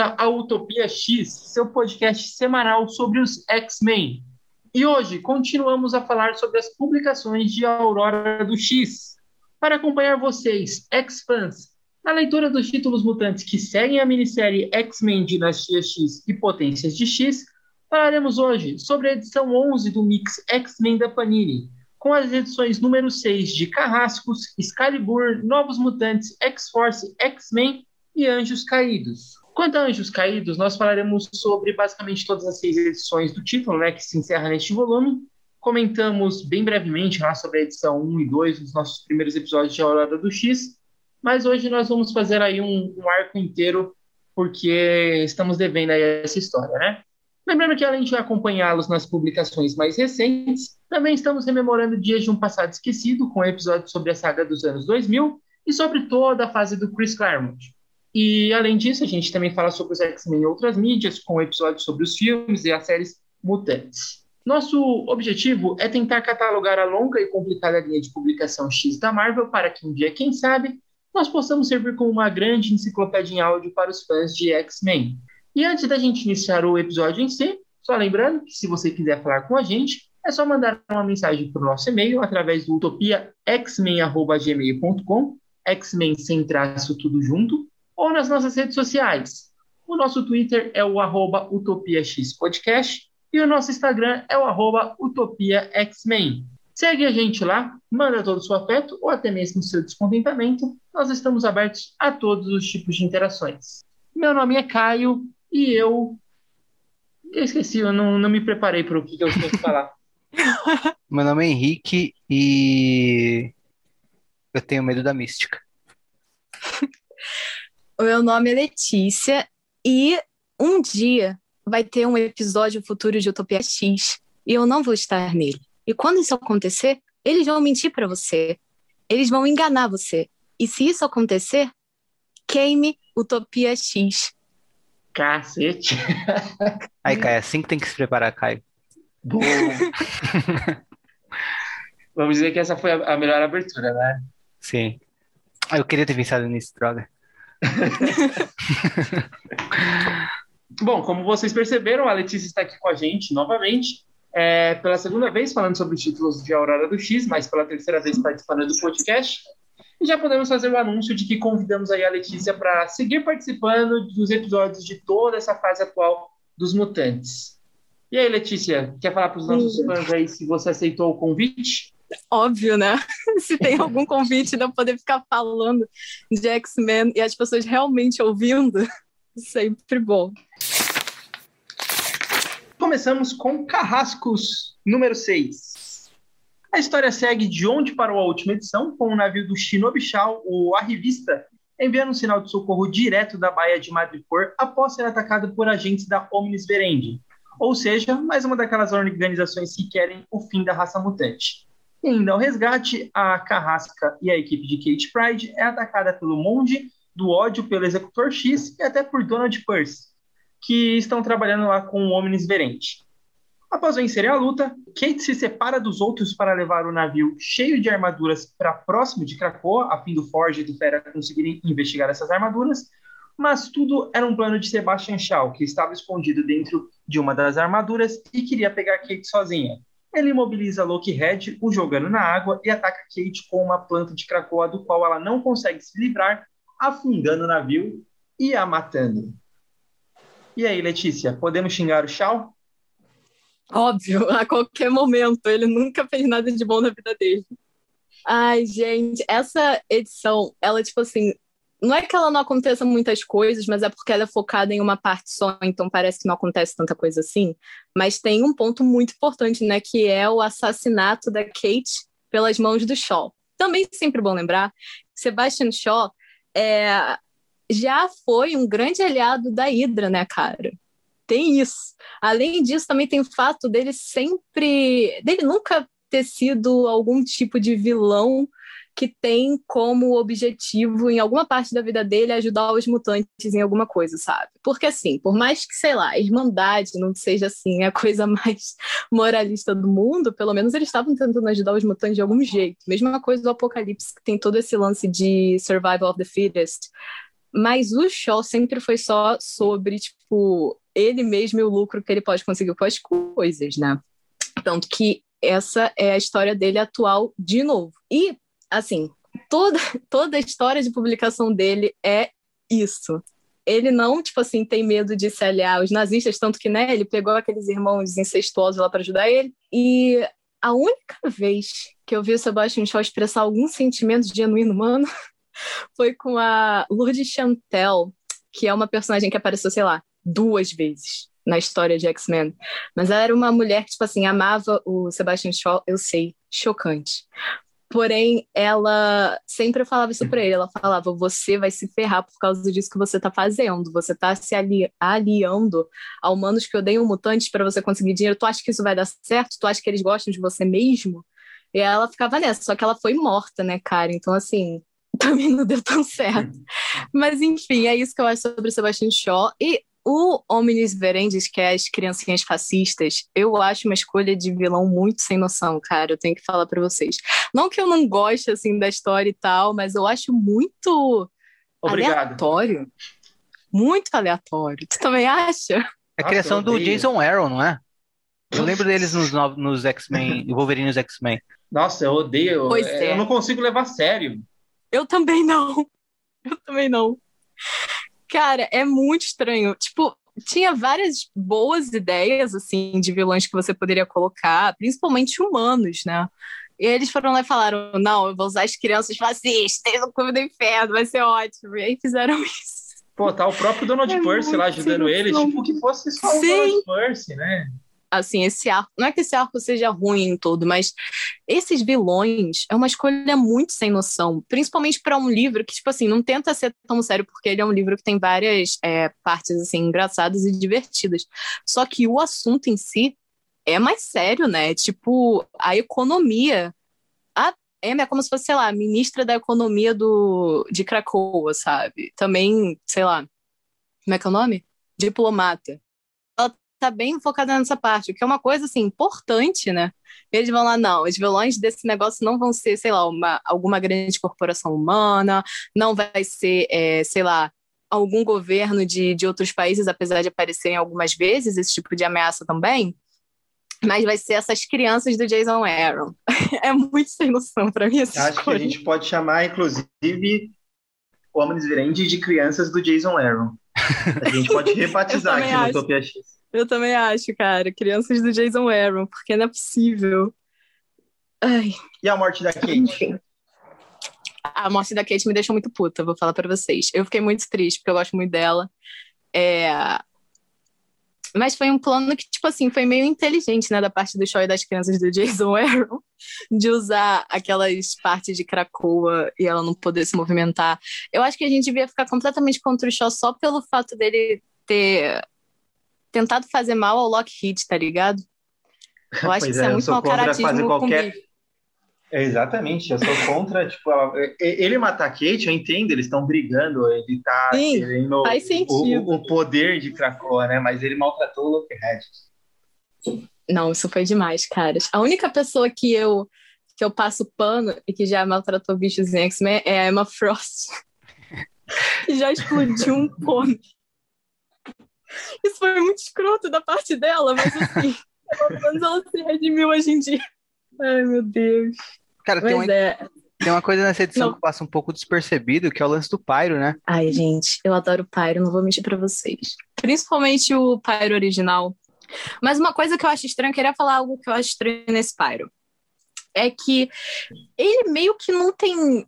Volta ao Utopia X, seu podcast semanal sobre os X-Men. E hoje continuamos a falar sobre as publicações de Aurora do X. Para acompanhar vocês, X-Fans, na leitura dos títulos mutantes que seguem a minissérie X-Men Dinastia X e Potências de X, falaremos hoje sobre a edição 11 do Mix X-Men da Panini, com as edições número 6 de Carrascos, Excalibur, Novos Mutantes, X-Force, X-Men e Anjos Caídos. Quanto a Anjos Caídos, nós falaremos sobre basicamente todas as seis edições do título, né, que se encerra neste volume. Comentamos bem brevemente lá sobre a edição 1 e 2 nos nossos primeiros episódios de Aurora do X, mas hoje nós vamos fazer aí um, um arco inteiro, porque estamos devendo aí essa história, né? Lembrando que além de acompanhá-los nas publicações mais recentes, também estamos rememorando dias de um passado esquecido, com episódios sobre a saga dos anos 2000 e sobre toda a fase do Chris Claremont. E, além disso, a gente também fala sobre os X-Men em outras mídias, com episódios sobre os filmes e as séries mutantes. Nosso objetivo é tentar catalogar a longa e complicada linha de publicação X da Marvel para que um dia, quem sabe, nós possamos servir como uma grande enciclopédia em áudio para os fãs de X-Men. E antes da gente iniciar o episódio em si, só lembrando que se você quiser falar com a gente, é só mandar uma mensagem para o nosso e-mail através do utopiaxmen.gmail.com, X-Men sem traço tudo junto, ou nas nossas redes sociais. O nosso Twitter é o arroba utopiaxpodcast e o nosso Instagram é o arroba utopiaxmen. Segue a gente lá, manda todo o seu afeto ou até mesmo o seu descontentamento. Nós estamos abertos a todos os tipos de interações. Meu nome é Caio e eu. Eu esqueci, eu não, não me preparei para o que eu tenho que falar. Meu nome é Henrique e. Eu tenho medo da mística. O meu nome é Letícia e um dia vai ter um episódio futuro de Utopia X e eu não vou estar nele. E quando isso acontecer, eles vão mentir para você. Eles vão enganar você. E se isso acontecer, queime Utopia X. Cacete. Aí, Caio, é assim que tem que se preparar, Caio. Boa. Vamos dizer que essa foi a melhor abertura, né? Sim. Eu queria ter pensado nisso, droga. Bom, como vocês perceberam, a Letícia está aqui com a gente novamente, é, pela segunda vez falando sobre os títulos de Aurora do X, mas pela terceira vez participando do podcast. E já podemos fazer o anúncio de que convidamos aí a Letícia para seguir participando dos episódios de toda essa fase atual dos Mutantes. E aí, Letícia, quer falar para os nossos fãs aí se você aceitou o convite? Óbvio, né? Se tem algum convite de eu poder ficar falando de X-Men e as pessoas realmente ouvindo, sempre bom. Começamos com Carrascos, número 6. A história segue de onde parou a última edição, com o navio do Shinobichal, o Arrivista, enviando um sinal de socorro direto da Baía de Madripoor após ser atacado por agentes da Omnis Verendi. Ou seja, mais uma daquelas organizações que querem o fim da raça mutante. Indo ao resgate, a Carrasca e a equipe de Kate Pride é atacada pelo Monge, do ódio pelo Executor X e até por Donald Purse, que estão trabalhando lá com o Omnis Verente. Após vencerem a luta, Kate se separa dos outros para levar o navio cheio de armaduras para próximo de Krakoa, a fim do Forge e do Fera conseguirem investigar essas armaduras, mas tudo era um plano de Sebastian Shaw, que estava escondido dentro de uma das armaduras e queria pegar Kate sozinha. Ele imobiliza Loki Red, o jogando na água, e ataca Kate com uma planta de Krakoa do qual ela não consegue se livrar, afundando o navio e a matando. E aí, Letícia, podemos xingar o Shaw? Óbvio, a qualquer momento. Ele nunca fez nada de bom na vida dele. Ai, gente, essa edição, ela, tipo assim, não é que ela não aconteça muitas coisas, mas é porque ela é focada em uma parte só, então parece que não acontece tanta coisa assim. Mas tem um ponto muito importante, né, que é o assassinato da Kate pelas mãos do Shaw. Também sempre bom lembrar, Sebastian Shaw é, já foi um grande aliado da Hydra, né, cara? Tem isso. Além disso, também tem o fato dele sempre, dele nunca ter sido algum tipo de vilão que tem como objetivo, em alguma parte da vida dele, ajudar os mutantes em alguma coisa, sabe? Porque, assim, por mais que, sei lá, a Irmandade não seja, assim, a coisa mais moralista do mundo, pelo menos eles estavam tentando ajudar os mutantes de algum jeito. Mesma coisa do Apocalipse, que tem todo esse lance de survival of the fittest. Mas o show sempre foi só sobre, tipo, ele mesmo e o lucro que ele pode conseguir com as coisas, né? Tanto que essa é a história dele atual de novo. E, assim, toda, toda a história de publicação dele é isso. Ele não, tipo assim, tem medo de se aliar aos nazistas, tanto que, né, ele pegou aqueles irmãos incestuosos lá para ajudar ele. E a única vez que eu vi o Sebastian Shaw expressar algum sentimento genuíno humano foi com a Lourdes Chantel, que é uma personagem que apareceu, sei lá, duas vezes na história de X-Men. Mas ela era uma mulher que, tipo assim, amava o Sebastian Shaw, eu sei, chocante. Porém, ela sempre falava isso pra ele. Ela falava: você vai se ferrar por causa disso que você tá fazendo. Você tá se ali aliando a humanos que odeiam mutantes para você conseguir dinheiro. Tu acha que isso vai dar certo? Tu acha que eles gostam de você mesmo? E ela ficava nessa, só que ela foi morta, né, cara? Então, assim, também não deu tão certo. Mas, enfim, é isso que eu acho sobre o Sebastian Shaw. E o Omnis Verendes, que é as criancinhas fascistas, eu acho uma escolha de vilão muito sem noção, cara. Eu tenho que falar para vocês. Não que eu não goste, assim, da história e tal, mas eu acho muito Obrigado. aleatório. Muito aleatório. Tu também acha? É a criação do. Jason Aaron, não é? Eu lembro deles nos, no- nos X-Men, Wolverine nos X-Men. Nossa, eu odeio. Pois é, é. Eu não consigo levar a sério. Eu também não. Eu também não. Cara, é muito estranho. Tipo, tinha várias boas ideias, assim, de vilões que você poderia colocar, principalmente humanos, né? E eles foram lá e falaram: não, eu vou usar as crianças fascistas no Clube do Inferno, vai ser ótimo. E aí fizeram isso. Pô, tá o próprio Donald É Percy lá ajudando sem ele, noção. tipo que fosse só o Sim. Donald Percy, né? Assim, esse arco. Não é que esse arco seja ruim em todo, mas esses vilões é uma escolha muito sem noção. Principalmente para um livro que, tipo assim, não tenta ser tão sério, porque ele é um livro que tem várias é, partes, assim, engraçadas e divertidas. Só que o assunto em si é mais sério, né? Tipo, a economia. A Amy é como se fosse, sei lá, ministra da economia do, de Cracoa, sabe? Também, sei lá, como é que é o nome? Diplomata. Tá bem focada nessa parte, o que é uma coisa, assim, importante, né? Eles vão lá, não, os vilões desse negócio não vão ser, sei lá, uma, alguma grande corporação humana, não vai ser, é, sei lá, algum governo de, de outros países, apesar de aparecerem algumas vezes esse tipo de ameaça também, mas vai ser essas crianças do Jason Aaron. é muito sem noção pra mim Acho que a gente pode chamar, inclusive, o Omnis Verendi de crianças do Jason Aaron. A gente pode rebatizar aqui também no acho. Utopia X. Eu também acho, cara, crianças do Jason Aaron, porque não é possível. Ai, E a morte da Kate? enfim. A morte da Kate me deixou muito puta, vou falar pra vocês. Eu fiquei muito triste, porque eu gosto muito dela. É... Mas foi um plano que, tipo assim, foi meio inteligente, né, da parte do show e das crianças do Jason Aaron, de usar aquelas partes de Krakoa e ela não poder se movimentar. Eu acho que a gente devia ficar completamente contra o show só pelo fato dele ter tentado fazer mal ao Lockheed, tá ligado? Eu acho Pois que isso é, é muito contra caratismo qualquer-. É, exatamente, eu sou contra, tipo, ele matar a Kate, eu entendo, eles estão brigando, ele tá Sim, querendo faz sentido. o, o poder de Krakoa, né? Mas ele maltratou o Lockheed. Não, isso foi demais, caras. A única pessoa que eu que eu passo pano e que já maltratou bichos em X-Men é a Emma Frost. que já explodiu um pônei. Isso foi muito escroto da parte dela, mas assim, pelo menos ela se redimiu hoje em dia. Ai, meu Deus. Cara, tem uma, é. tem uma coisa nessa edição Não. que passa um pouco despercebido, que é o lance do Pyro, né? Ai, gente, eu adoro o Pyro, não vou mentir pra vocês. Principalmente o Pyro original. Mas uma coisa que eu acho estranha, eu queria falar algo que eu acho estranho nesse Pyro. É que ele meio que não tem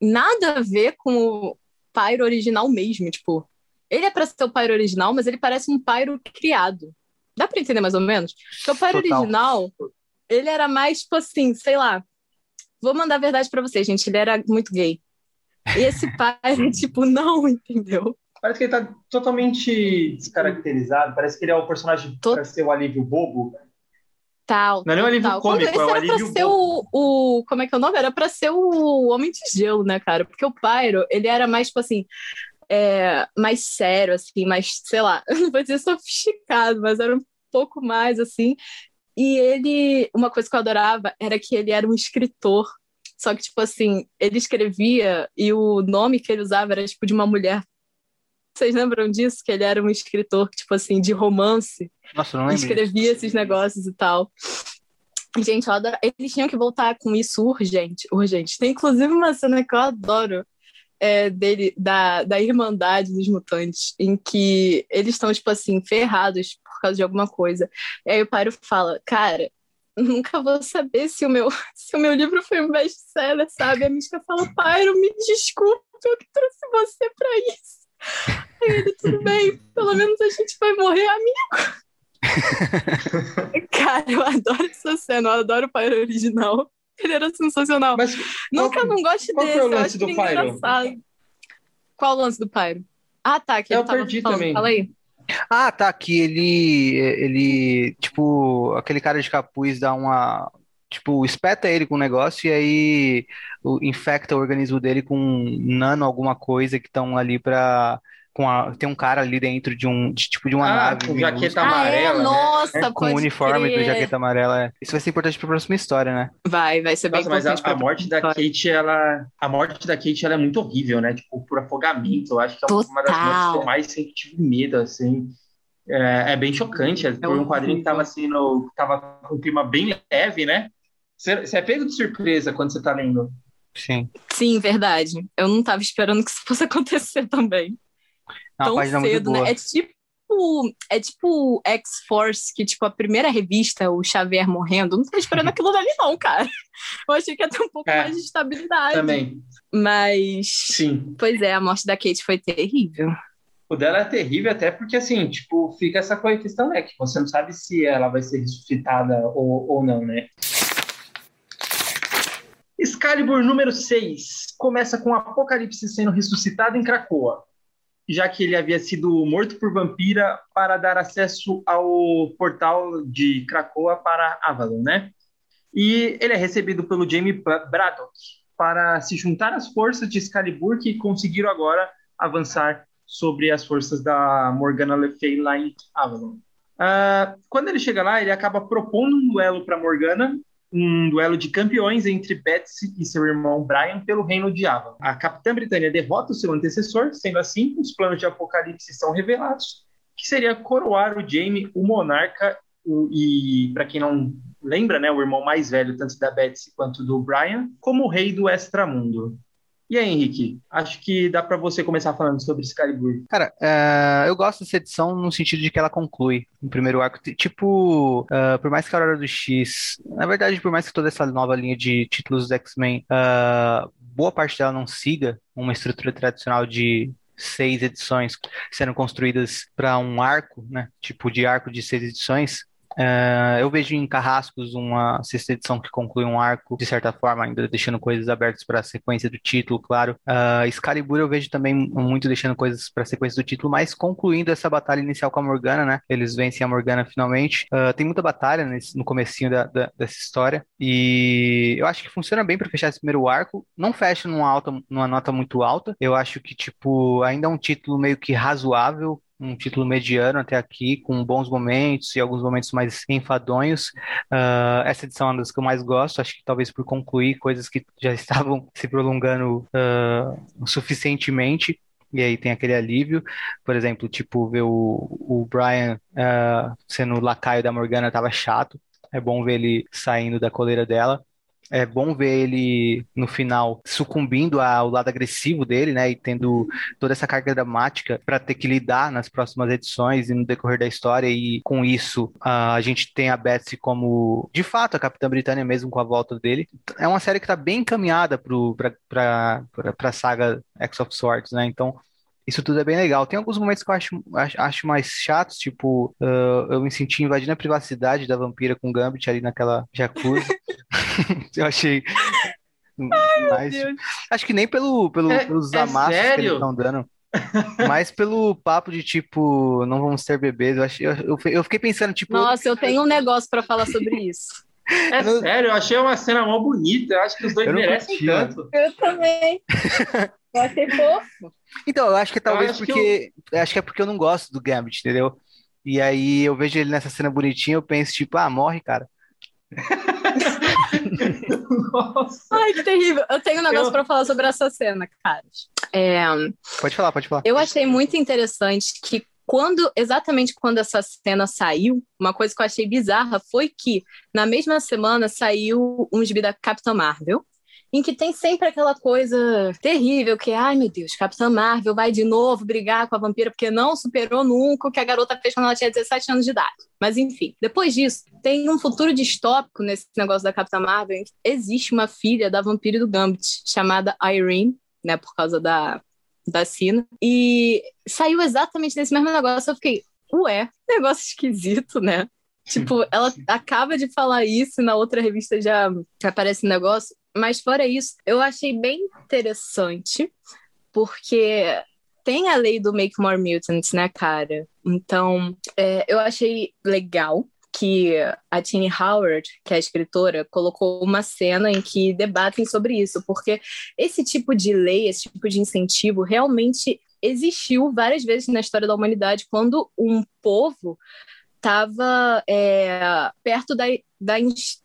nada a ver com o Pyro original mesmo. Tipo, ele é pra ser o Pyro original, mas ele parece um Pyro criado. Dá pra entender mais ou menos? Porque o Pyro Total. original, ele era mais, tipo assim, sei lá. Vou mandar a verdade pra vocês, gente. Ele era muito gay. E esse Pyro, tipo, não, entendeu? Parece que ele tá totalmente descaracterizado, parece que ele é o personagem Tot- pra ser o alívio bobo. Tal. Não é nem um alívio tal. cômico, Quando é um esse era pra ser bobo. o, o. Como é que é o nome? Era pra ser o Homem de Gelo, né, cara? Porque o Pyro, ele era mais, tipo assim. É, mais sério, assim, mais, sei lá, não vou dizer sofisticado, mas era um pouco mais, assim. E ele. Uma coisa que eu adorava era que ele era um escritor. Só que, tipo assim, ele escrevia e o nome que ele usava era, tipo, de uma mulher Vocês lembram disso? Que ele era um escritor, tipo assim, de romance. Nossa, não lembro. Escrevia esses negócios e tal. Gente, eu adoro. Eles tinham que voltar com isso urgente, urgente. Tem inclusive uma cena que eu adoro é, dele, da, da Irmandade dos Mutantes, em que eles estão, tipo assim, ferrados por causa de alguma coisa. E aí o Pyro fala, cara, nunca vou saber se o meu, se o meu livro foi um best-seller, sabe? A Mística fala, Pyro, me desculpe, eu que trouxe você pra isso. Aí ele, tudo bem, pelo menos a gente vai morrer amigo. Cara, eu adoro essa cena, eu adoro o Pyro original. Ele era sensacional. Mas Nunca qual- não gosto qual desse, foi o lance do Pyro? engraçado. Qual o lance do Pyro? Ah, tá, que Eu perdi falando. também. Fala aí. Ah, tá, que ele, ele, tipo, aquele cara de capuz dá uma, tipo, espeta ele com um negócio e aí infecta o organismo dele com nano alguma coisa que estão ali pra, com a, tem um cara ali dentro de um, de, tipo, de uma Ah, nave com minúscula, jaqueta Ah, é? amarela, né? Nossa, com o uniforme do crer. jaqueta amarela. é. Isso vai ser importante pra próxima história, né? Vai, vai ser bem Nossa, mas a, importante a morte da Kate, ela. A morte da Kate ela é muito horrível, né? Tipo, por afogamento. Eu acho que é uma das Total. mortes que eu mais sempre tive medo, assim. É, é bem chocante. É por um quadrinho que tava assim, no, tava com um clima bem leve, né? Você você é pego de surpresa quando você tá lendo. Sim. Sim, verdade. Eu não tava esperando que isso fosse acontecer também. É Tão cedo, né? É tipo. É tipo X-Force, que, tipo, a primeira revista, o Xavier morrendo, eu não tava esperando aquilo dali, não, cara. Eu achei que ia ter um pouco É, mais de estabilidade. Também. Mas. Sim. Pois é, a morte da Kate foi terrível. O dela é terrível, até porque, assim, tipo, fica essa coisa- questão, né? Que você não sabe se ela vai ser ressuscitada ou, ou não, né? Excalibur número 6 começa com Apocalipse sendo ressuscitado em Krakoa, já que ele havia sido morto por Vampira para dar acesso ao portal de Krakoa para Avalon, né? E ele é recebido pelo Jamie Bra- Braddock para se juntar às forças de Excalibur que conseguiram agora avançar sobre as forças da Morgana Le Fay lá em Avalon. Ah, quando ele chega lá, ele acaba propondo um duelo para Morgana, um duelo de campeões entre Betsy e seu irmão Brian pelo reino de Avalon. A Capitã Britânia derrota o seu antecessor, sendo assim, os planos de Apocalipse são revelados, que seria coroar o Jaime, o monarca, o- e, para quem não lembra, né, o irmão mais velho, tanto da Betsy quanto do Brian, como rei do Extramundo. E aí, Henrique? Acho que dá para você começar falando sobre Excalibur. Cara, é, eu gosto dessa edição no sentido de que ela conclui o primeiro arco. Tipo, ah, por mais que a Aurora do X, na verdade, por mais que toda essa nova linha de títulos dos X-Men, ah, boa parte dela não siga uma estrutura tradicional de seis edições sendo construídas para um arco, né? Tipo de arco de seis edições. Ah, eu vejo em Carrascos uma sexta edição que conclui um arco, de certa forma, ainda deixando coisas abertas para a sequência do título, claro. Ah, Excalibur eu vejo também muito deixando coisas para a sequência do título, mas concluindo essa batalha inicial com a Morgana, né? Eles vencem a Morgana finalmente. Ah, tem muita batalha nesse- no comecinho da- da- dessa história e eu acho que funciona bem para fechar esse primeiro arco. Não fecha numa alta, numa nota muito alta. Eu acho que tipo ainda é um título meio que razoável um título mediano até aqui, com bons momentos e alguns momentos mais enfadonhos. Ah, essa edição é uma das que eu mais gosto, acho que talvez por concluir coisas que já estavam se prolongando ah, suficientemente. E aí tem aquele alívio, por exemplo, tipo, ver o, o Brian ah, sendo lacaio da Morgana tava chato. É bom ver ele saindo da coleira dela. É bom ver ele no final sucumbindo ao lado agressivo dele, né? E tendo toda essa carga dramática para ter que lidar nas próximas edições e no decorrer da história. E com isso, a gente tem a Betsy como, de fato, a Capitã Britânia mesmo com a volta dele. É uma série que está bem encaminhada para a saga X of Swords, né? Então. Isso tudo é bem legal. Tem alguns momentos que eu acho, acho, acho mais chatos, tipo, ah, eu me senti invadindo a privacidade da vampira com o Gambit ali naquela jacuzzi. eu achei. mais- Deus. Acho que nem pelo, pelo- É- pelos é amassos que eles sério? estão dando, mas pelo papo de tipo, não vamos ter bebês. Eu, achei, eu, eu fi- eu fiquei pensando, tipo, Nossa, eu tenho um negócio pra falar sobre isso. É Eu sério, eu achei uma cena mó bonita. Eu acho que os dois Eu não merecem curti, tanto. Eu também. Eu achei fofo. Então, eu acho que talvez acho que porque, eu acho que é porque eu não gosto do Gambit, entendeu? E aí eu vejo ele nessa cena bonitinha, eu penso, tipo, ah, morre, cara. Nossa. Ai, que terrível. Eu tenho um negócio Eu- pra falar sobre essa cena, caras. É, Pode falar, pode falar. eu achei muito interessante que quando, exatamente quando essa cena saiu, uma coisa que eu achei bizarra foi que na mesma semana saiu um gibi da Capitã Marvel, em que tem sempre aquela coisa terrível que, ai meu Deus, Capitã Marvel vai de novo brigar com a vampira porque não superou nunca o que a garota fez quando ela tinha 17 anos de idade. Mas enfim, depois disso, tem um futuro distópico nesse negócio da Capitã Marvel em que existe uma filha da vampira do Gambit chamada Irene, né, por causa da da Sina. E saiu exatamente nesse mesmo negócio. Eu fiquei, ué, negócio esquisito, né? Tipo, ela acaba de falar isso na outra revista já, aparece o negócio. Mas fora isso, eu achei bem interessante, porque tem a lei do Make More Mutants, né, cara? Então, é, eu achei legal que a Tini Howard, que é a escritora, colocou uma cena em que debatem sobre isso, porque esse tipo de lei, esse tipo de incentivo realmente existiu várias vezes na história da humanidade quando um povo estava perto da, da,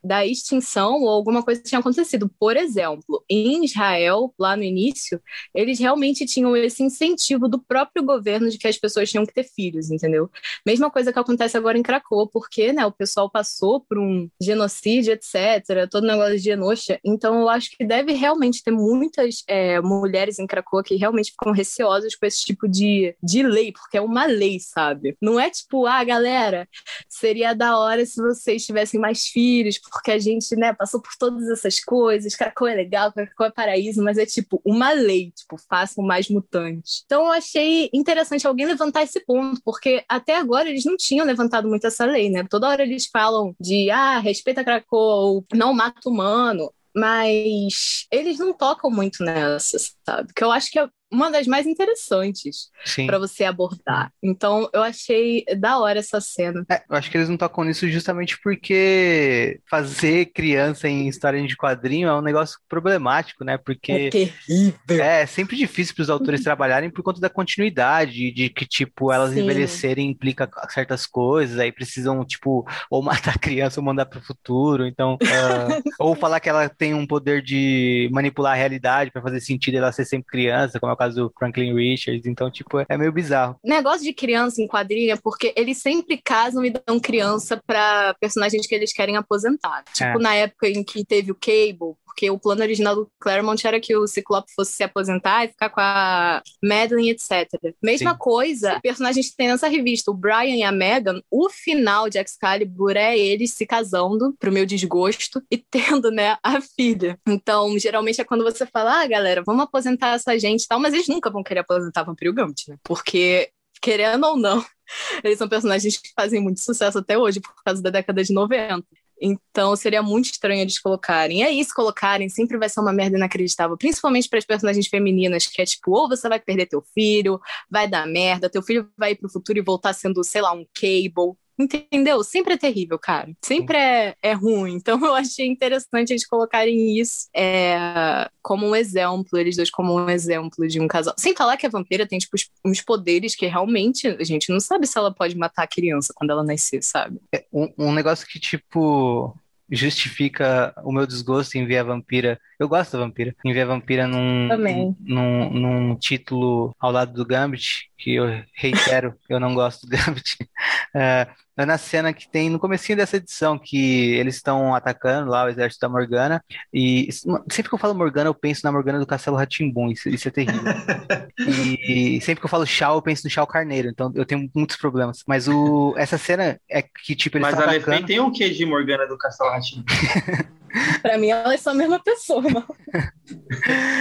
da extinção ou alguma coisa tinha acontecido. Por exemplo, em Israel, lá no início, eles realmente tinham esse incentivo do próprio governo de que as pessoas tinham que ter filhos, entendeu? Mesma coisa que acontece agora em Krakow, porque né, o pessoal passou por um genocídio, etc., todo negócio de Genosha. Então, eu acho que deve realmente ter muitas é, mulheres em Krakow que realmente ficam receosas com esse tipo de, de lei, porque é uma lei, sabe? Não é tipo, ah, galera, seria da hora se vocês tivessem mais filhos, porque a gente, né, passou por todas essas coisas, Krakow é legal, Krakow é paraíso, mas é tipo uma lei, tipo, façam mais mutantes. Então eu achei interessante alguém levantar esse ponto, porque até agora eles não tinham levantado muito essa lei, né? Toda hora eles falam de, ah, respeita Krakow, não mata humano, mas eles não tocam muito nessa, sabe? Que eu acho que é uma das mais interessantes para você abordar. Então, eu achei da hora essa cena. É, eu acho que eles não tocam nisso justamente porque fazer criança em história de quadrinho é um negócio problemático, né? Porque terrível. é sempre difícil para os autores trabalharem por conta da continuidade, de que, tipo, elas Sim. envelhecerem implica certas coisas, aí precisam, tipo, ou matar a criança ou mandar para o futuro, então, ah, ou falar que ela tem um poder de manipular a realidade para fazer sentido ela ser sempre criança, como é o caso do Franklin Richards, então, tipo, é meio bizarro. Negócio de criança em quadrilha, é porque eles sempre casam e dão criança para personagens que eles querem aposentar. Tipo, É. na época em que teve o Cable, porque o plano original do Claremont era que o Ciclope fosse se aposentar e ficar com a Madeline, etc. Mesma Sim. coisa, personagens que tem nessa revista, o Brian e a Megan, o final de Excalibur é eles se casando, pro meu desgosto, e tendo, né, a filha. Então, geralmente é quando você fala, ah, galera, vamos aposentar essa gente e tal, mas eles nunca vão querer aposentar Vampiro Gambit, né? Porque, querendo ou não, eles são personagens que fazem muito sucesso até hoje, por causa da década de 90. Então seria muito estranho eles colocarem. E aí, se colocarem, sempre vai ser uma merda inacreditável, principalmente para as personagens femininas, que é tipo, ou você vai perder teu filho, vai dar merda, teu filho vai ir pro futuro e voltar sendo, sei lá, um cable. Entendeu? Sempre é terrível, cara. Sempre é, é ruim. Então eu achei interessante eles colocarem isso é, como um exemplo, eles dois como um exemplo de um casal. Sem falar que a vampira tem, tipo, uns- poderes que realmente a gente não sabe se ela pode matar a criança quando ela nascer, sabe? Um, um negócio que, tipo, justifica o meu desgosto em ver a vampira. Eu gosto da vampira. Em ver a vampira num, Também. num, num título ao lado do Gambit, que eu reitero, eu não gosto do Gambit. É, é na cena que tem no comecinho dessa edição, que eles estão atacando lá o exército da Morgana. E sempre que eu falo Morgana, eu penso na Morgana do Castelo rá isso, isso é terrível. E sempre que eu falo Shao, eu penso no Shao Carneiro, então eu tenho muitos problemas. Mas o, essa cena é que, tipo, eles Mas estão a atacando. tem o que de Morgana do Castelo Ratinho? Pra mim, elas são a mesma pessoa, irmão.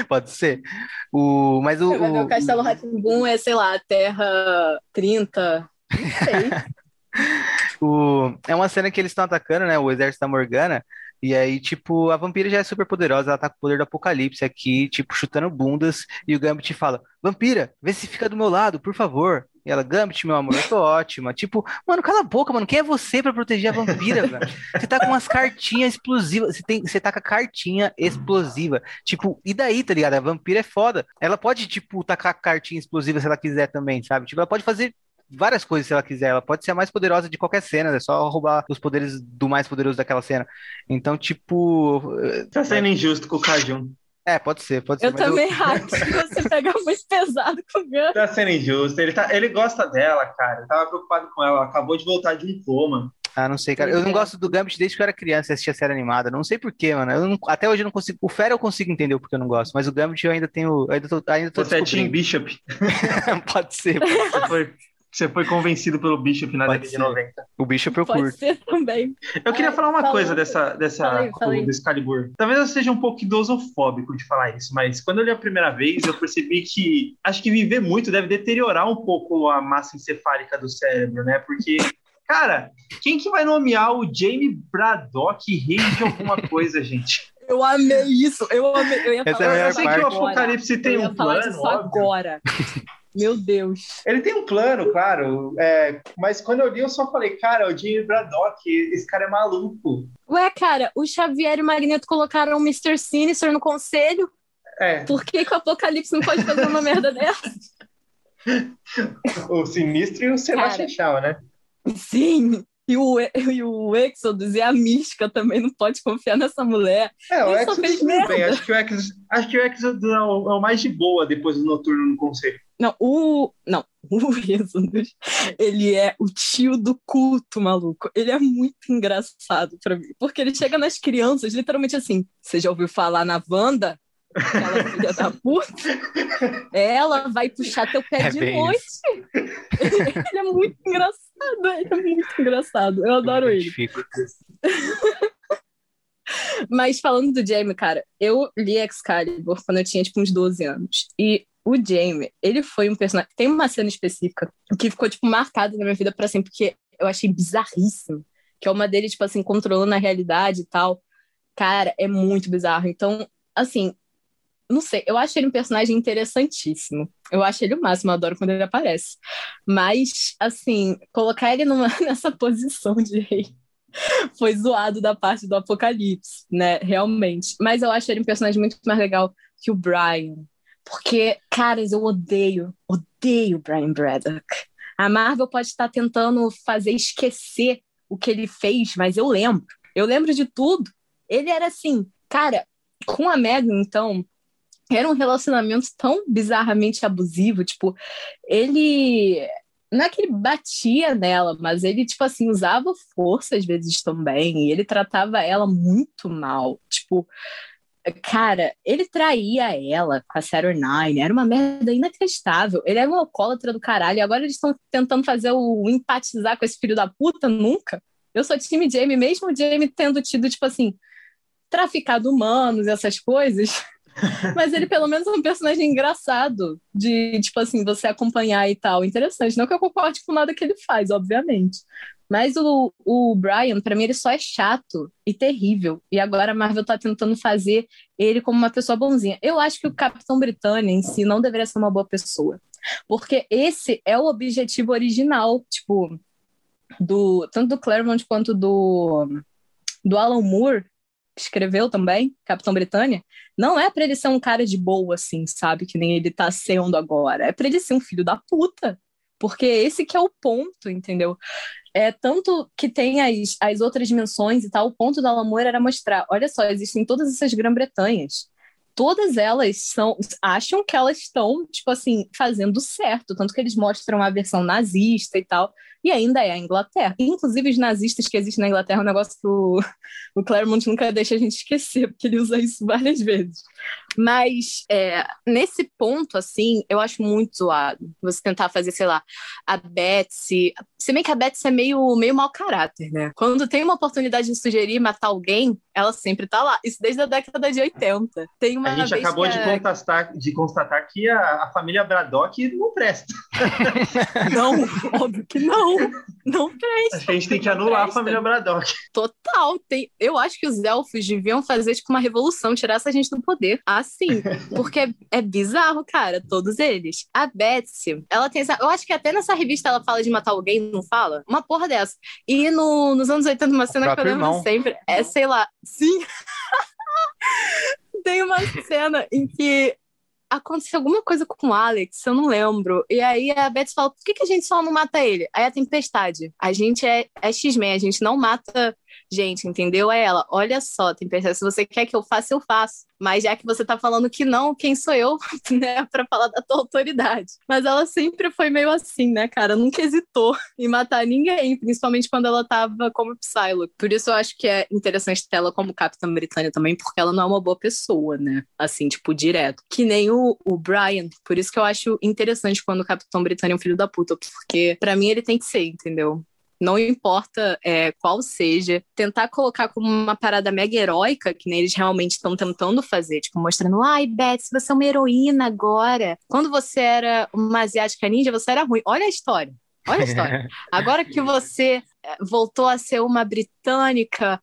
Pode ser. O, mas o, ver o- o Castelo Ratimbum é, sei lá, Terra 30. O- é uma cena que eles estão atacando, né? O exército da Morgana. E aí, tipo, a vampira já é super poderosa, ela tá com o poder do apocalipse aqui, tipo, chutando bundas. E o Gambit fala: Vampira, vê se fica do meu lado, por favor. E ela, Gambit, meu amor, eu tô ótima. Tipo, mano, cala a boca, mano. Quem é você pra proteger a vampira, velho? Você tá com umas cartinhas explosivas. Você, tem, você tá com a cartinha explosiva. Tipo, e daí, tá ligado? A vampira é foda. Ela pode, tipo, tacar cartinha explosiva se ela quiser também, sabe? Tipo, ela pode fazer várias coisas se ela quiser. Ela pode ser a mais poderosa de qualquer cena, é só roubar os poderes do mais poderoso daquela cena. Então, tipo. Tá sendo injusto com o Kajun. É, pode ser, pode ser. Eu também eu... acho que você pega muito pesado com o Gambit. Tá sendo injusto. Ele, tá, ele gosta dela, cara. Eu tava preocupado com ela. acabou de voltar de um coma. Ah, não sei, cara. Eu não gosto do Gambit desde que eu era criança e assistia série animada. Não sei porquê, mano. Eu não, até hoje eu não consigo. O Fera eu consigo entender o porquê eu não gosto, mas o Gambit eu ainda tenho. Ainda tô, ainda tô Você é Team Bishop? pode ser. Pode ser. Você, foi, você foi convencido pelo Bishop na década de 90. O Bishop eu curto. Pode ser também. Eu queria Ai, falar uma falando. coisa dessa, dessa falei, falei. do Excalibur. Talvez eu seja um pouco idosofóbico de falar isso, mas quando eu li a primeira vez, eu percebi que acho que viver muito deve deteriorar um pouco a massa encefálica do cérebro, né? Porque Cara, quem que vai nomear o Jamie Braddock rei de alguma coisa, gente? Eu amei isso. Eu amei. Eu ia Essa falar é eu sei que o Apocalipse tem um plano. Disso agora. Meu Deus. Ele tem um plano, claro. É, mas quando eu li, eu só falei, cara, o Jamie Braddock, esse cara é maluco. Ué, cara, o Xavier e o Magneto colocaram o Mr. Sinister no conselho. É. Por que, que o Apocalipse não pode fazer uma merda dessa? o Sinistro e o Sebastian Shaw, né? Sim, e o, e o Exodus e a Mística também não pode confiar nessa mulher. É, o Exodus bem. Acho que o Exodus, acho que o Exodus é o, é o mais de boa depois do Noturno no Conselho. Não, o... Não, o Exodus, ele é o tio do culto, maluco. Ele é muito engraçado pra mim. Porque ele chega nas crianças, literalmente assim, você já ouviu falar na Wanda? Aquela filha da puta. Ela vai puxar teu pé é de noite. ele é muito engraçado. Ele é muito engraçado. Eu adoro eu ele. Mas falando do Jamie, cara, eu li Excalibur quando eu tinha tipo uns 12 anos. E o Jamie, ele foi um personagem. Tem uma cena específica que ficou, tipo, marcada na minha vida para sempre, porque eu achei bizarríssimo. Que é uma dele, tipo assim, controlando a realidade e tal. Cara, é muito bizarro. Então, assim, não sei, eu acho ele um personagem interessantíssimo. Eu acho ele o máximo, eu adoro quando ele aparece. Mas, assim, colocar ele numa, nessa posição de rei foi zoado da parte do Apocalipse, né? Realmente. Mas eu acho ele um personagem muito mais legal que o Brian. Porque, caras, eu odeio, odeio Brian Braddock. A Marvel pode estar tentando fazer esquecer o que ele fez, mas eu lembro. Eu lembro de tudo. Ele era assim, cara, com a Megan, então, era um relacionamento tão bizarramente abusivo, tipo, ele não é que ele batia nela, mas ele, tipo assim, usava força às vezes também, e ele tratava ela muito mal. Tipo, cara, ele traía ela com a Saturn era uma merda inacreditável. Ele era um alcoólatra do caralho, e agora eles estão tentando fazer o empatizar com esse filho da puta? Nunca. Eu sou time Jamie, mesmo o Jamie tendo tido, tipo assim, traficado humanos, essas coisas. Mas ele, pelo menos, é um personagem engraçado de, tipo assim, você acompanhar e tal. Interessante. Não que eu concorde com nada que ele faz, obviamente. Mas o, o Brian, para mim, ele só é chato e terrível. E agora a Marvel tá tentando fazer ele como uma pessoa bonzinha. Eu acho que o Capitão Britânia em si não deveria ser uma boa pessoa. Porque esse é o objetivo original, tipo, do tanto do Claremont quanto do, do Alan Moore escreveu também, Capitão Britânia, não é para ele ser um cara de boa, assim, sabe? Que nem ele tá sendo agora. É para ele ser um filho da puta. Porque esse que é o ponto, entendeu? É tanto que tem as, as outras dimensões e tal, o ponto do Alan era mostrar, olha só, existem todas essas Grã-Bretanhas. Todas elas são acham que elas estão, tipo assim, fazendo certo, tanto que eles mostram a versão nazista e tal e ainda é a Inglaterra. Inclusive, os nazistas que existem na Inglaterra é um negócio que o, o Claremont nunca deixa a gente esquecer, porque ele usa isso várias vezes. Mas, é, nesse ponto, assim, eu acho muito zoado você tentar fazer, sei lá, a Betsy. Se bem que a Betsy é meio, meio mau caráter, né? Quando tem uma oportunidade de sugerir matar alguém, ela sempre tá lá. Isso desde a década de 80. Tem uma a gente acabou de, é... constatar, de constatar que a, a família Braddock não presta. Não, óbvio que não não, não presta. A gente tem que anular presta. a família Braddock. Total. Tem... Eu acho que os elfos deviam fazer tipo uma revolução, tirar essa gente do poder. Assim, porque é, é bizarro, cara, todos eles. A Betsy, ela tem essa... Eu acho que até nessa revista ela fala de matar alguém, não fala? Uma porra dessa. E no, nos anos 80, uma cena que eu lembro irmão. sempre é, sei lá, sim. tem uma cena em que aconteceu alguma coisa com o Alex, eu não lembro. E aí a Beth fala: por que, que a gente só não mata ele? Aí a tempestade. A gente é, é X-Men, a gente não mata gente, entendeu? É ela. Olha só, tempestade, se você quer que eu faça, eu faço. Mas já que você tá falando que não, quem sou eu, né, pra falar da tua autoridade? Mas ela sempre foi meio assim, né, cara? Nunca hesitou em matar ninguém, principalmente quando ela tava como Psylocke. Por isso eu acho que é interessante ter ela como Capitã Britânia também, porque ela não é uma boa pessoa, né? Assim, tipo, direto. Que nem o, o Brian. Por isso que eu acho interessante quando o Capitão Britânia é um filho da puta, porque para mim ele tem que ser, entendeu? Não importa é, qual seja, tentar colocar como uma parada mega heróica, que nem eles realmente estão tentando fazer, tipo, mostrando, ai, Beth, você é uma heroína agora. Quando você era uma asiática ninja, você era ruim. Olha a história. Olha a história. Agora que você é, voltou a ser uma britânica,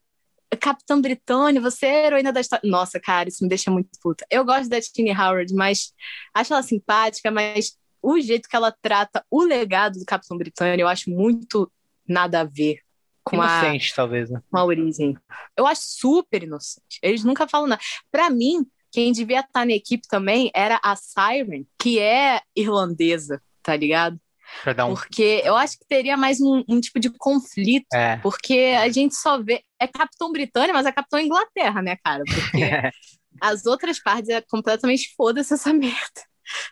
Capitã Britânia, você é heroína da história. Nossa, cara, isso me deixa muito puta. Eu gosto da Tini Howard, mas acho ela simpática, mas o jeito que ela trata o legado do Capitão Britânia eu acho muito nada a ver com inocente, a, talvez, né? com a origem. Eu acho super inocente. Eles nunca falam nada. Para mim, quem devia estar na equipe também era a Siren, que é irlandesa, tá ligado? Um... Porque eu acho que teria mais um, um tipo de conflito. É. Porque a gente só vê. É Capitão Britânia, mas é Capitão Inglaterra, né, cara? Porque as outras partes é completamente foda-se essa merda.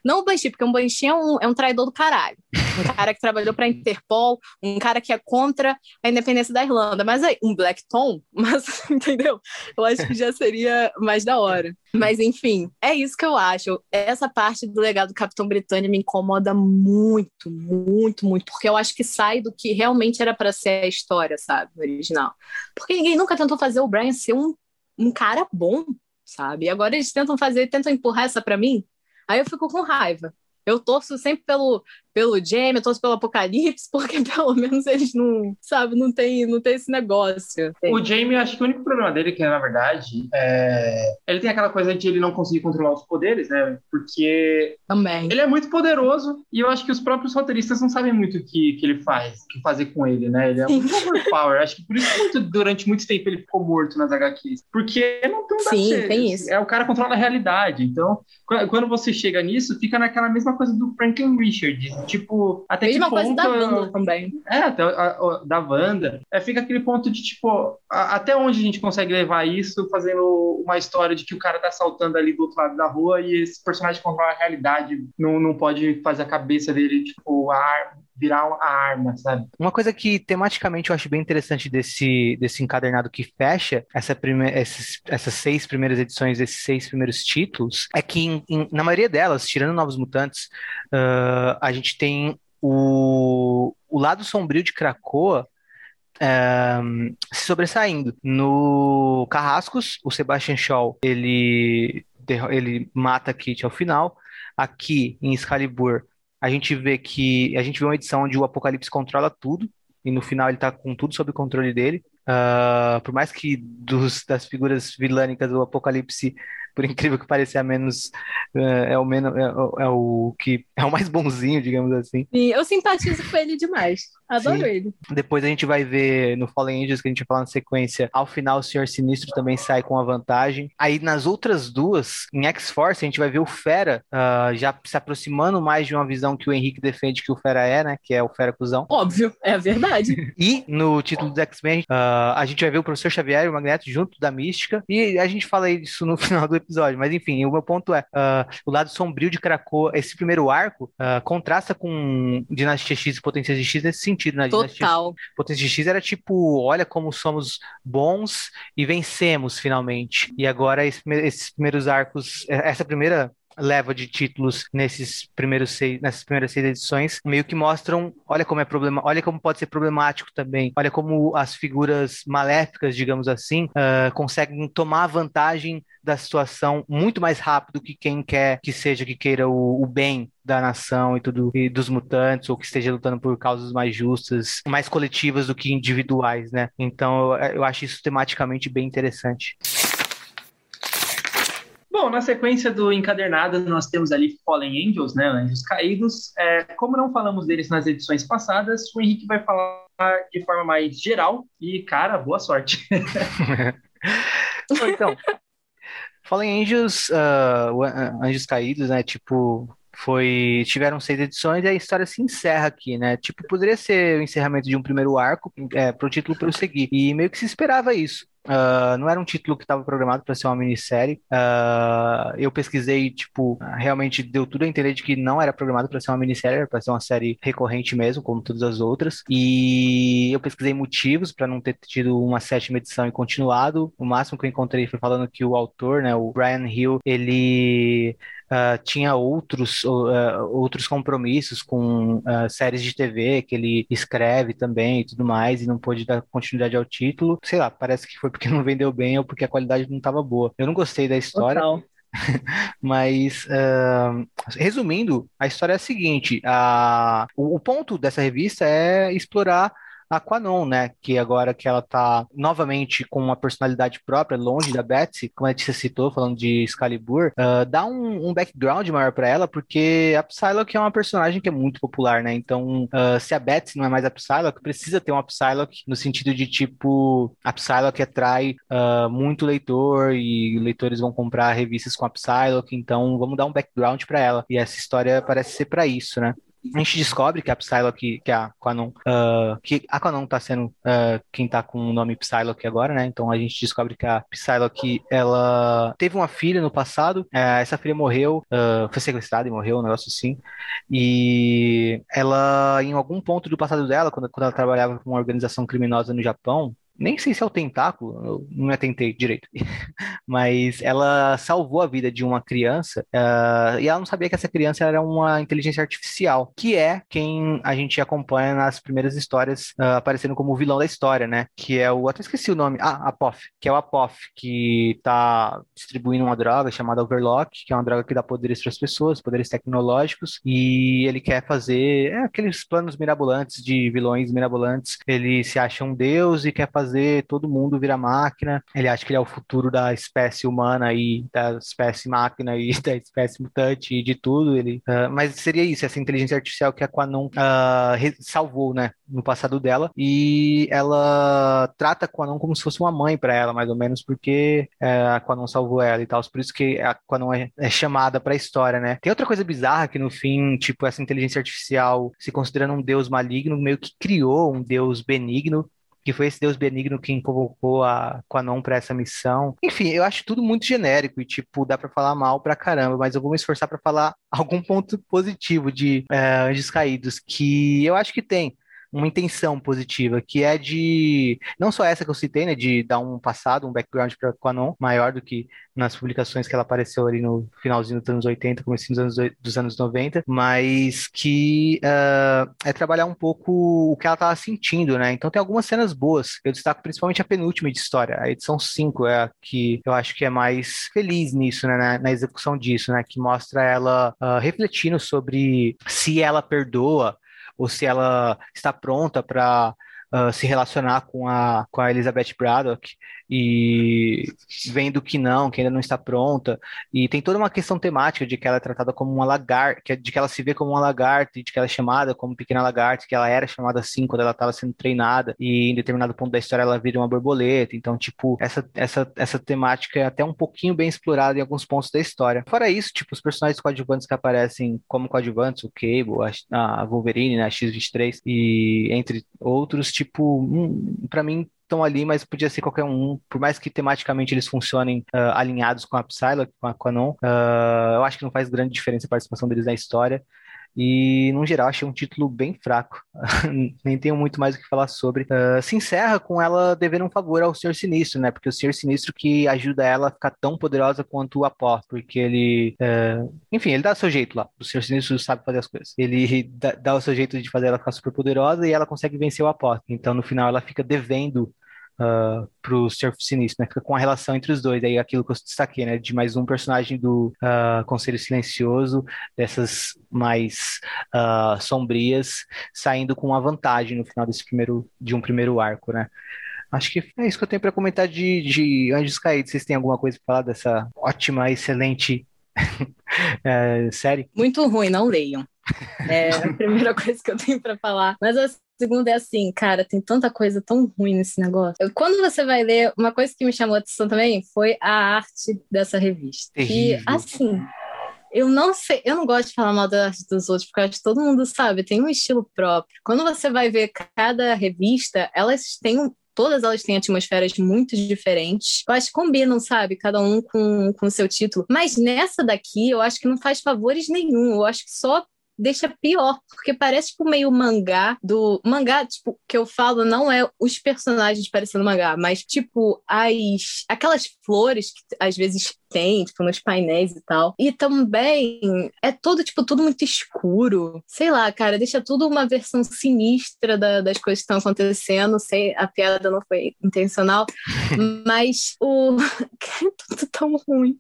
Não o Banshee, porque um Banshee é um, é um traidor do caralho. Um cara que trabalhou para a Interpol, um cara que é contra a independência da Irlanda. Mas aí, um Black Tom, mas, entendeu? Eu acho que já seria mais da hora. Mas, enfim, é isso que eu acho. Essa parte do legado do Capitão Britânia me incomoda muito, muito, muito, porque eu acho que sai do que realmente era para ser a história, sabe? Original. Porque ninguém nunca tentou fazer o Brian ser um, um cara bom, sabe? E agora eles tentam fazer, tentam empurrar essa para mim. Aí eu fico com raiva. Eu torço sempre pelo, pelo Jamie, eu torço pelo Apocalipse, porque pelo menos eles não, sabe, não tem, não tem esse negócio. O Jamie, acho que o único problema dele, que na verdade, é... ele tem aquela coisa de ele não conseguir controlar os poderes, né? Porque Também. ele é muito poderoso e eu acho que os próprios roteiristas não sabem muito o que, que ele faz, o que fazer com ele, né? Ele é muito overpower. acho que por isso muito, durante muito tempo ele ficou morto nas HQs. Porque não tem um Sim, tem isso. É o cara controla a realidade. Então, quando você chega nisso, fica naquela mesma coisa do Franklin Richard. Tipo, até Mesma que coisa ponto... da Wanda também. É, até a, a, da Wanda. É, fica aquele ponto de, tipo, a, até onde a gente consegue levar isso fazendo uma história de que o cara tá saltando ali do outro lado da rua e esse personagem controla a realidade, não, não pode fazer a cabeça dele, tipo, a, virar a arma, sabe? Uma coisa que tematicamente eu acho bem interessante desse, desse encadernado que fecha essa prime essas, essas seis primeiras edições, esses seis primeiros títulos, é que em, em, na maioria delas, tirando Novos Mutantes, uh, a gente tem o, o lado sombrio de Krakoa um, se sobressaindo. No Carrascos, o Sebastian Shaw, ele, ele mata Kit ao final. Aqui, em Excalibur, a gente vê que a gente vê uma edição onde o Apocalipse controla tudo e no final ele tá com tudo sob controle dele. Uh, por mais que dos, das figuras vilânicas do Apocalipse por incrível que pareça, é menos é, é o menos é, é, o que é o mais bonzinho, digamos assim. Sim, eu simpatizo com ele demais. Adoro Sim. ele. Depois a gente vai ver no Fallen Angels, que a gente vai falar na sequência, ao final o Senhor Sinistro também sai com a vantagem. Aí nas outras duas, em X-Force, a gente vai ver o Fera uh, já se aproximando mais de uma visão que o Henrique defende que o Fera é, né? Que é o Fera cuzão. Óbvio, é a verdade. e no título do X-Men, uh, a gente vai ver o Professor Xavier e o Magneto junto da Mística. E a gente fala isso no final do episódio. Mas enfim, o meu ponto é: uh, o lado sombrio de Krakoa, esse primeiro arco, uh, contrasta com Dinastia X e Potência X nesse sentido, né? Total. Potência X era tipo: olha como somos bons e vencemos finalmente. E agora esse, esses primeiros arcos, essa primeira leva de títulos nesses primeiros seis, nessas primeiras seis edições, meio que mostram, olha como é problema, olha como pode ser problemático também, olha como as figuras maléficas, digamos assim, uh, conseguem tomar vantagem da situação muito mais rápido que quem quer que seja que queira o, o bem da nação e tudo e dos mutantes ou que esteja lutando por causas mais justas, mais coletivas do que individuais, né? Então eu, eu acho isso tematicamente bem interessante. Bom, na sequência do encadernado, nós temos ali Fallen Angels, né? Anjos Caídos. É, como não falamos deles nas edições passadas, o Henrique vai falar de forma mais geral. E, cara, boa sorte. então, Fallen Angels, uh, Anjos Caídos, né? Tipo, foi tiveram seis edições e a história se encerra aqui, né? Tipo, poderia ser o encerramento de um primeiro arco é, para o título prosseguir. E meio que se esperava isso. Uh, não era um título que estava programado para ser uma minissérie. Uh, eu pesquisei, tipo, realmente deu tudo a entender de que não era programado para ser uma minissérie, era para ser uma série recorrente mesmo, como todas as outras. E eu pesquisei motivos para não ter tido uma sétima edição e continuado. O máximo que eu encontrei foi falando que o autor, né, o Brian Hill, ele Uh, tinha outros, uh, outros compromissos com uh, séries de TV que ele escreve também e tudo mais, e não pôde dar continuidade ao título. Sei lá, parece que foi porque não vendeu bem ou porque a qualidade não estava boa. Eu não gostei da história. Total. Mas, uh, resumindo, a história é a seguinte: a, o, o ponto dessa revista é explorar a Quanon, né? Que agora que ela tá novamente com uma personalidade própria, longe da Betsy, como a gente citou, falando de Excalibur, uh, dá um, um, background maior para ela, porque a Psylocke é uma personagem que é muito popular, né? Então, uh, se a Betsy não é mais a Psylocke, precisa ter uma Psylocke no sentido de, tipo, a Psylocke atrai uh, muito leitor e leitores vão comprar revistas com a Psylocke, então vamos dar um background para ela. E essa história parece ser para isso, né? A gente descobre que a Psylocke, que a Quanon, uh, que a Quanon tá sendo uh, quem tá com o nome Psylocke agora, né? Então a gente descobre que a Psylocke, ela teve uma filha no passado, uh, essa filha morreu, foi sequestrada e morreu, um negócio assim, e ela, em algum ponto do passado dela, quando, quando ela trabalhava com uma organização criminosa no Japão, nem sei se é o tentáculo, eu não atentei direito, mas ela salvou a vida de uma criança uh, e ela não sabia que essa criança era uma inteligência artificial, que é quem a gente acompanha nas primeiras histórias uh, aparecendo como o vilão da história, né? Que é o, até esqueci o nome, ah, Apof, que é o Apof, que tá distribuindo uma droga chamada Overlock, que é uma droga que dá poderes para as pessoas, poderes tecnológicos, e ele quer fazer é, aqueles planos mirabolantes de vilões mirabolantes. Ele se acha um deus e quer fazer fazer todo mundo virar máquina. Ele acha que ele é o futuro da espécie humana e da espécie máquina e da espécie mutante e de tudo. Ele, uh, mas seria isso, essa inteligência artificial que a Quanon uh, salvou, né, no passado dela. E ela trata a Quanon como se fosse uma mãe para ela, mais ou menos, porque uh, a Quanon salvou ela e tal. Por isso que a Quanon é, é chamada para a história, né? Tem outra coisa bizarra que no fim, tipo, essa inteligência artificial se considerando um deus maligno, meio que criou um deus benigno que foi esse Deus benigno quem convocou a Quanon para essa missão. Enfim, eu acho tudo muito genérico e, tipo, dá para falar mal pra caramba, mas eu vou me esforçar para falar algum ponto positivo de é, Anjos Caídos, que eu acho que tem uma intenção positiva, que é de, não só essa que eu citei, né, de dar um passado, um background para Quanon, maior do que nas publicações que ela apareceu ali no finalzinho dos anos 80, começo dos anos, dos anos 90, mas que uh, é trabalhar um pouco o que ela estava sentindo, né? Então tem algumas cenas boas. Eu destaco principalmente a penúltima de história, a edição 5 é a que eu acho que é mais feliz nisso, né? Na, na execução disso, né? Que mostra ela uh, refletindo sobre se ela perdoa ou se ela está pronta para uh, se relacionar com a, com a Elizabeth Braddock e vendo que não, que ainda não está pronta. E tem toda uma questão temática de que ela é tratada como uma lagarta, de que ela se vê como uma lagarta, de que ela é chamada como pequena lagarta, que ela era chamada assim quando ela estava sendo treinada, e em determinado ponto da história ela vira uma borboleta. Então, tipo, essa, essa, essa temática é até um pouquinho bem explorada em alguns pontos da história. Fora isso, tipo, os personagens coadjuvantes que aparecem como coadjuvantes, o Cable, a, a Wolverine, né, a X-23, e entre outros, tipo, hum, para mim estão ali, mas podia ser qualquer um, por mais que tematicamente eles funcionem uh, alinhados com a Psylocke, com a Quanon, uh, eu acho que não faz grande diferença a participação deles na história. E, no geral, achei um título bem fraco. Nem tenho muito mais o que falar sobre. Uh, se encerra com ela devendo um favor ao Senhor Sinistro, né? Porque o Senhor Sinistro que ajuda ela a ficar tão poderosa quanto o Apó. Porque ele. Uh, enfim, ele dá o seu jeito lá. O Senhor Sinistro sabe fazer as coisas. Ele dá, dá o seu jeito de fazer ela ficar super poderosa e ela consegue vencer o Apó. Então, no final, ela fica devendo uh, pro Surf Sinistro, né? Com a relação entre os dois. Aí aquilo que eu destaquei, né? De mais um personagem do uh, Conselho Silencioso, dessas mais uh, sombrias, saindo com uma vantagem no final desse primeiro, de um primeiro arco, né? Acho que é isso que eu tenho para comentar de, de Anjos Caídos. Vocês têm alguma coisa para falar dessa ótima, excelente é, série? Muito ruim, não leiam. É a primeira coisa que eu tenho para falar. Mas a segunda é assim, cara, tem tanta coisa tão ruim nesse negócio. Quando você vai ler, uma coisa que me chamou a atenção também foi a arte dessa revista. Terrível. E assim, eu não sei, eu não gosto de falar mal da arte dos outros, porque eu acho que todo mundo sabe, tem um estilo próprio. Quando você vai ver cada revista, elas têm um todas elas têm atmosferas muito diferentes. Eu acho que combinam, sabe? Cada um com o seu título. Mas nessa daqui, eu acho que não faz favores nenhum. Eu acho que só deixa pior, porque parece tipo meio mangá do mangá, tipo, que eu falo não é os personagens parecendo mangá, mas tipo as aquelas flores que às vezes tem, tipo, nos painéis e tal. E também é todo, tipo, tudo muito escuro. Sei lá, cara, deixa tudo uma versão sinistra da, das coisas que estão acontecendo. Sei, a piada não foi intencional, mas o. é tudo tão ruim.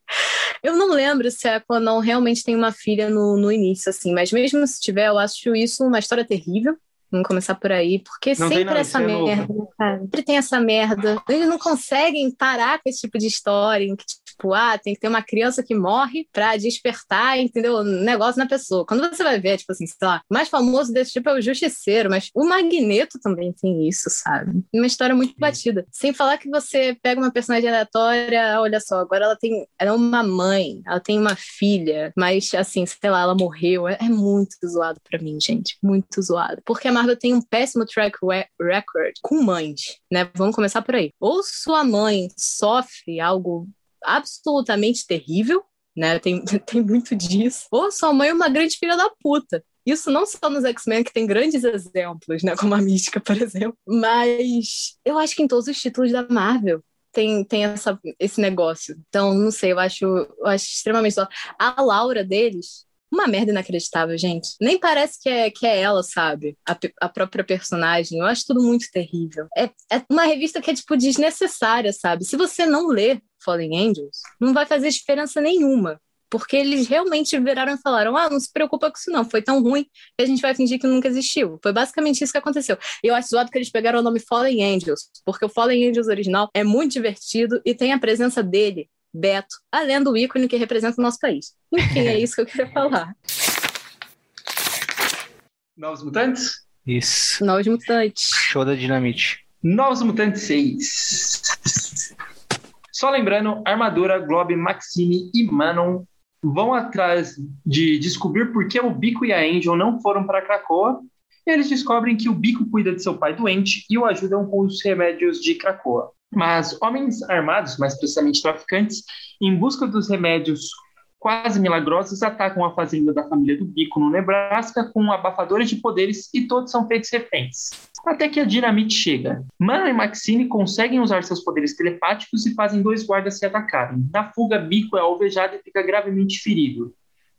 Eu não lembro se a Conan realmente tem uma filha no, no início, assim, mas mesmo se tiver, eu acho isso uma história terrível. Vamos começar por aí, porque Não sempre não, essa é merda, cara. Sempre tem essa merda. Eles não conseguem parar com esse tipo de história, em que, tipo, ah, tem que ter uma criança que morre pra despertar, entendeu? Um negócio na pessoa. Quando você vai ver, tipo assim, sei lá, o mais famoso desse tipo é o Justiceiro, mas o Magneto também tem isso, sabe? Uma história muito batida. Sem falar que você pega uma personagem aleatória, olha só, agora ela tem. Ela é uma mãe, ela tem uma filha, mas assim, sei lá, ela morreu. É, é muito zoado pra mim, gente. Muito zoado. Porque a Marvel tem um péssimo track re- record com mães, né? Vamos começar por aí. Ou sua mãe sofre algo absolutamente terrível, né? Tem, tem muito disso. Ou sua mãe é uma grande filha da puta. Isso não só nos X-Men, que tem grandes exemplos, né? Como a Mística, por exemplo. Mas eu acho que em todos os títulos da Marvel tem, tem essa, esse negócio. Então, não sei, eu acho, eu acho extremamente. A Laura deles, uma merda inacreditável, gente. Nem parece que é, que é ela, sabe? A, a própria personagem. Eu acho tudo muito terrível. É, é uma revista que é, tipo, desnecessária, sabe? Se você não ler Fallen Angels, não vai fazer diferença nenhuma. Porque eles realmente viraram e falaram: ah, não se preocupa com isso, não. Foi tão ruim que a gente vai fingir que nunca existiu. Foi basicamente isso que aconteceu. E eu acho zoado que eles pegaram o nome Fallen Angels, porque o Fallen Angels original é muito divertido e tem a presença dele, Beto, além do ícone que representa o nosso país. Enfim, é isso que eu queria falar. Novos Mutantes? Isso. Nós mutantes. Show da Dinamite. Novos Mutantes 6. Só lembrando, Armadura, Globe, Maxine e Manon vão atrás de descobrir por que o Bico e a Angel não foram para Krakoa. E eles descobrem que o Bico cuida de seu pai doente e o ajudam com os remédios de Krakoa. Mas homens armados, mais precisamente traficantes, em busca dos remédios quase milagrosos, atacam a fazenda da família do Bico no Nebraska com abafadores de poderes e todos são feitos reféns. Até que a Dinamite chega. Mana e Maxine conseguem usar seus poderes telepáticos e fazem dois guardas se atacarem. Na fuga, Bico é alvejado e fica gravemente ferido.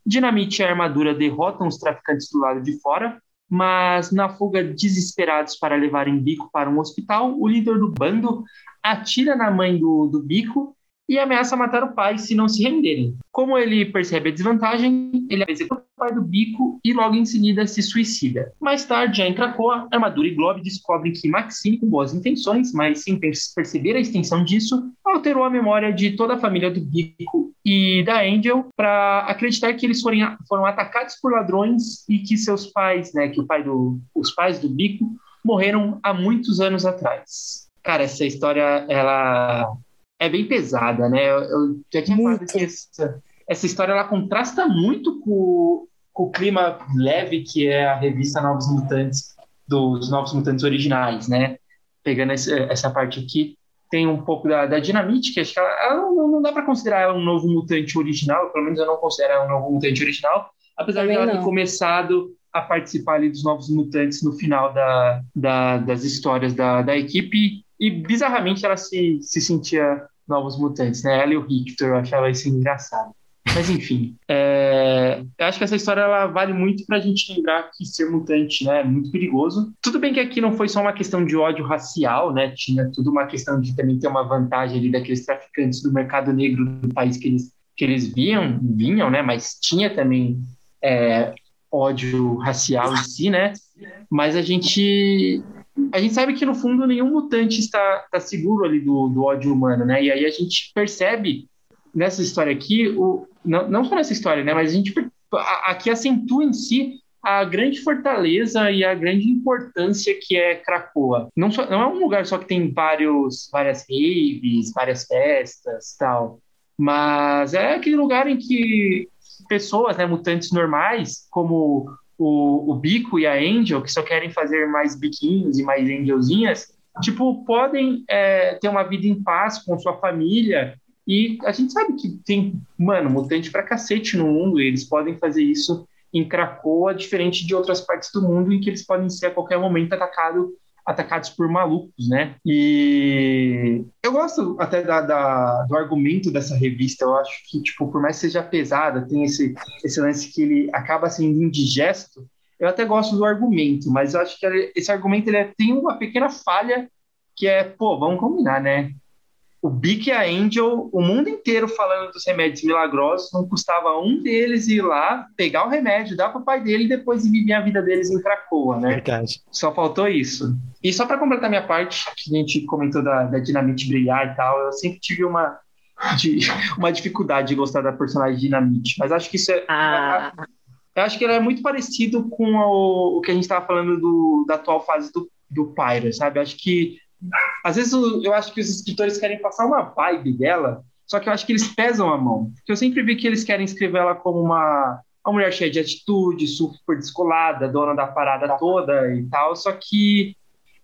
Dinamite e a armadura derrotam os traficantes do lado de fora, mas na fuga desesperados para levarem Bico para um hospital, o líder do bando atira na mãe do, do Bico e ameaça matar o pai se não se renderem. Como ele percebe a desvantagem, ele executa o pai do Bico e logo em seguida se suicida. Mais tarde, já em Krakoa, Armadura e Globe descobrem que Maxine, com boas intenções, mas sem per- perceber a extensão disso, alterou a memória de toda a família do Bico e da Angel para acreditar que eles foram, foram atacados por ladrões e que seus pais, né, que o pai do, os pais do Bico morreram há muitos anos atrás. Cara, essa história, ela é bem pesada, né? Eu, eu já tinha falado Muito. que essa, essa história, ela contrasta muito com, com o clima leve que é a revista Novos Mutantes, dos Novos Mutantes originais, né? Pegando esse- essa parte aqui, tem um pouco da, da Dinamite, que acho que ela, ela não, não dá para considerar ela um novo mutante original, pelo menos eu não considero ela um novo mutante original, apesar Também de ela ter não. começado a participar ali dos Novos Mutantes no final da, da- das histórias da, da equipe, e bizarramente ela se, se sentia Novos Mutantes, né? Ela e o Victor, eu achava isso engraçado. Mas enfim, é, eu acho que essa história ela vale muito pra gente lembrar que ser mutante né, é muito perigoso. Tudo bem que aqui não foi só uma questão de ódio racial, né? Tinha tudo uma questão de também ter uma vantagem ali daqueles traficantes do mercado negro do país que eles, que eles viam, vinham, né? Mas tinha também é, ódio racial em si, né? Mas a gente a gente sabe que no fundo nenhum mutante está, está seguro ali do, do ódio humano, né? E aí a gente percebe nessa história aqui, o, não, não só nessa história, né? Mas a gente aqui acentua em si a grande fortaleza e a grande importância que é Cracoa. Não, só, não é um lugar só que tem vários, várias raves, várias festas tal, mas é aquele lugar em que pessoas, né, mutantes normais, como o, o Bico e a Angel, que só querem fazer mais biquinhos e mais angelzinhas, tipo, podem é, ter uma vida em paz com sua família. E a gente sabe que tem, mano, mutante pra cacete no mundo, e eles podem fazer isso em Cracoa, diferente de outras partes do mundo em que eles podem ser a qualquer momento atacado, atacados por malucos, né? E eu gosto até da, da, do argumento dessa revista. Eu acho que, tipo, por mais que seja pesada, tem esse, esse lance que ele acaba sendo indigesto. Eu até gosto do argumento, mas eu acho que esse argumento ele é, tem uma pequena falha que é, pô, vamos combinar, né? O Bic e a Angel, o mundo inteiro falando dos remédios milagrosos, não custava um deles ir lá, pegar o remédio, dar para o pai dele e depois viver a vida deles em Cracoa, né? Verdade. Só faltou isso. E só para completar minha parte, que a gente comentou da, da Dinamite brilhar e tal, eu sempre tive uma, de, uma dificuldade de gostar da personagem Dinamite, mas acho que isso é. Ah. Eu acho que ele é muito parecido com o, o que a gente estava falando do, da atual fase do, do Pyro, sabe? Acho que às vezes eu acho que os escritores querem passar uma vibe dela, só que eu acho que eles pesam a mão. Porque eu sempre vi que eles querem escrever ela como uma, uma mulher cheia de atitude, super descolada, dona da parada toda e tal, só que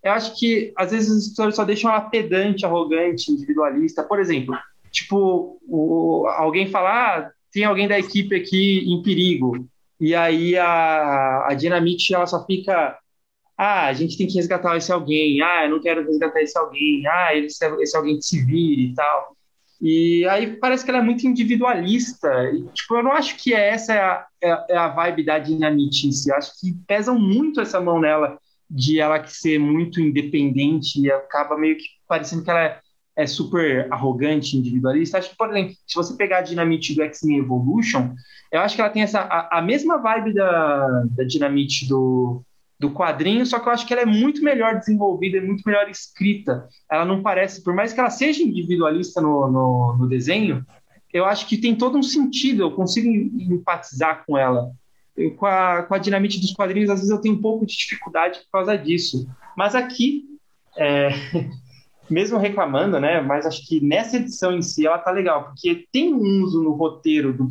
eu acho que às vezes os escritores só deixam ela pedante, arrogante, individualista. Por exemplo, tipo, o, alguém falar, ah, tem alguém da equipe aqui em perigo, e aí a, a Dinamite ela só fica ah, a gente tem que resgatar esse alguém, ah, eu não quero resgatar esse alguém, ah, esse, esse alguém que se vire e tal. E aí parece que ela é muito individualista. E, tipo, eu não acho que essa é a, é, é a vibe da Dinamite em si. Eu acho que pesam muito essa mão nela de ela que ser muito independente e acaba meio que parecendo que ela é, é super arrogante, individualista. Acho que, por exemplo, se você pegar a Dinamite do X-Men Evolution, eu acho que ela tem essa, a, a mesma vibe da, da Dinamite do, do quadrinho, só que eu acho que ela é muito melhor desenvolvida, é muito melhor escrita. Ela não parece, por mais que ela seja individualista no, no, no desenho, eu acho que tem todo um sentido, eu consigo empatizar com ela. Eu, com, a, com a dinamite dos quadrinhos, às vezes eu tenho um pouco de dificuldade por causa disso. Mas aqui, é, mesmo reclamando, né? Mas acho que nessa edição em si ela tá legal, porque tem um uso no roteiro do,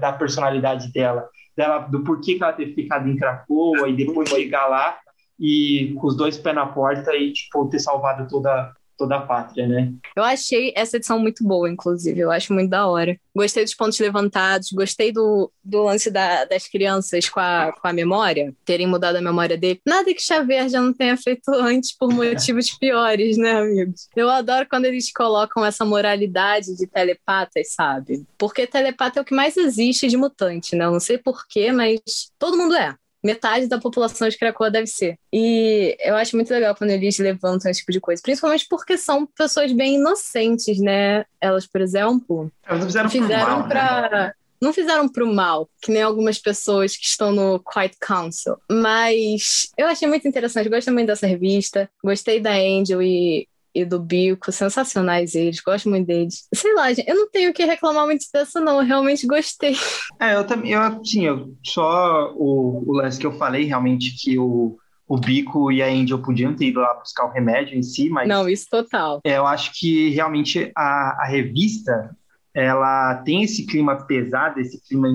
da personalidade dela dela, do porquê que ela ter ficado em Cracoa e depois chegar lá e com os dois pés na porta e, tipo, ter salvado toda, toda a pátria, né? Eu achei essa edição muito boa, inclusive. Eu acho muito da hora. Gostei dos pontos levantados, gostei do, do lance da, das crianças com a, com a memória, terem mudado a memória dele. Nada que Xavier já não tenha feito antes por motivos piores, né, amigos? Eu adoro quando eles colocam essa moralidade de telepatas, sabe? Porque telepata é o que mais existe de mutante, né? Eu não sei porquê, mas todo mundo é metade da população de Cracoa deve ser. E eu acho muito legal quando eles levantam esse tipo de coisa, principalmente porque são pessoas bem inocentes, né? Elas, por exemplo, Elas não fizeram, fizeram mal, pra. Né? Não fizeram pro mal, que nem algumas pessoas que estão no Quiet Council. Mas eu achei muito interessante, gostei muito dessa revista, gostei da Angel e e do Bico, sensacionais eles, gosto muito deles. Sei lá, gente, eu não tenho o que reclamar muito dessa, não, eu realmente gostei. É, eu também, eu, sim, eu, só o, o lance que eu falei, realmente, que o, o Bico e a Angel podiam ter ido lá buscar o remédio em si, mas... Não, isso total. É, eu acho que realmente a, a revista, ela tem esse clima pesado, esse clima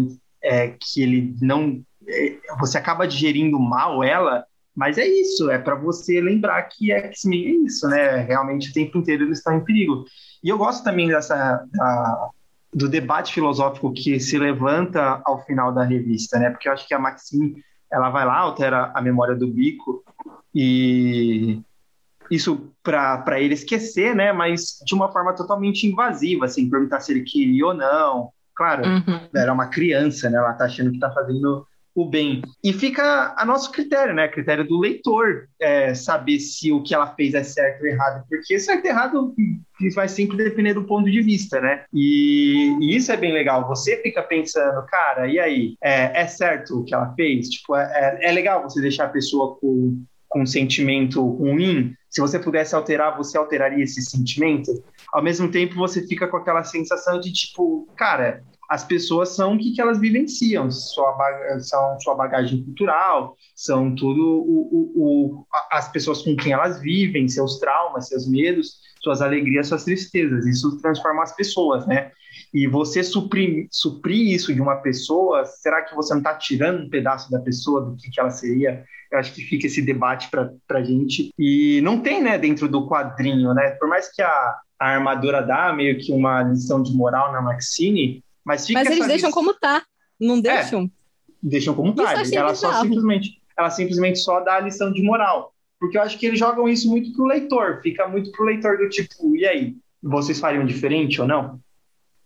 é, que ele não... É, você acaba digerindo mal ela, mas é isso, é para você lembrar que X-Men é isso, né? Realmente o tempo inteiro eles estão em perigo. E eu gosto também dessa da, do debate filosófico que se levanta ao final da revista, né? Porque eu acho que a Maxine ela vai lá, altera a memória do Bico e isso para ele esquecer, né? Mas de uma forma totalmente invasiva, assim, perguntar se ele queria ou não. Claro, uhum. era uma criança, né? Ela tá achando que tá fazendo o bem. E fica a nosso critério, né? Critério do leitor, é, saber se o que ela fez é certo ou errado, porque certo ou errado vai sempre depender do ponto de vista, né? E, e isso é bem legal. Você fica pensando, cara, e aí? É, é certo o que ela fez? Tipo, é, é, é legal você deixar a pessoa com, com um sentimento ruim. Se você pudesse alterar, você alteraria esse sentimento? Ao mesmo tempo, você fica com aquela sensação de tipo, cara, as pessoas são o que, que elas vivenciam, sua, são sua bagagem cultural, são tudo o, o, o, as pessoas com quem elas vivem, seus traumas, seus medos, suas alegrias, suas tristezas. Isso transforma as pessoas, né? E você suprir, isso de uma pessoa, será que você não está tirando um pedaço da pessoa do que, que ela seria? Eu acho que fica esse debate para a gente. E não tem, né, dentro do quadrinho, né? Por mais que a, a armadura dá meio que uma lição de moral na Maxine, mas, Mas eles deixam como tá, não é, deixam? É, deixam como tá. Ela só simplesmente, ela simplesmente só dá a lição de moral. Porque eu acho que eles jogam isso muito pro leitor, fica muito pro leitor do tipo, e aí, vocês fariam diferente ou não?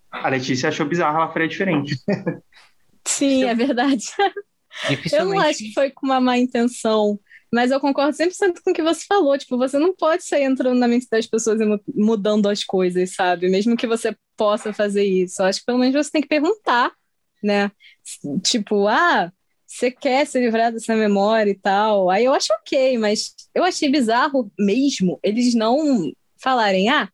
A Letícia achou bizarro, ela faria diferente. Sim, é verdade. Eu não acho que foi com uma má intenção. Mas eu concordo 100% com o que você falou. Tipo, você não pode sair entrando na mente das pessoas e mudando as coisas, sabe? Mesmo que você possa fazer isso. Eu acho que pelo menos você tem que perguntar, né? Tipo, ah, você quer se livrar dessa memória e tal. Aí eu acho ok, mas eu achei bizarro mesmo eles não falarem, ah,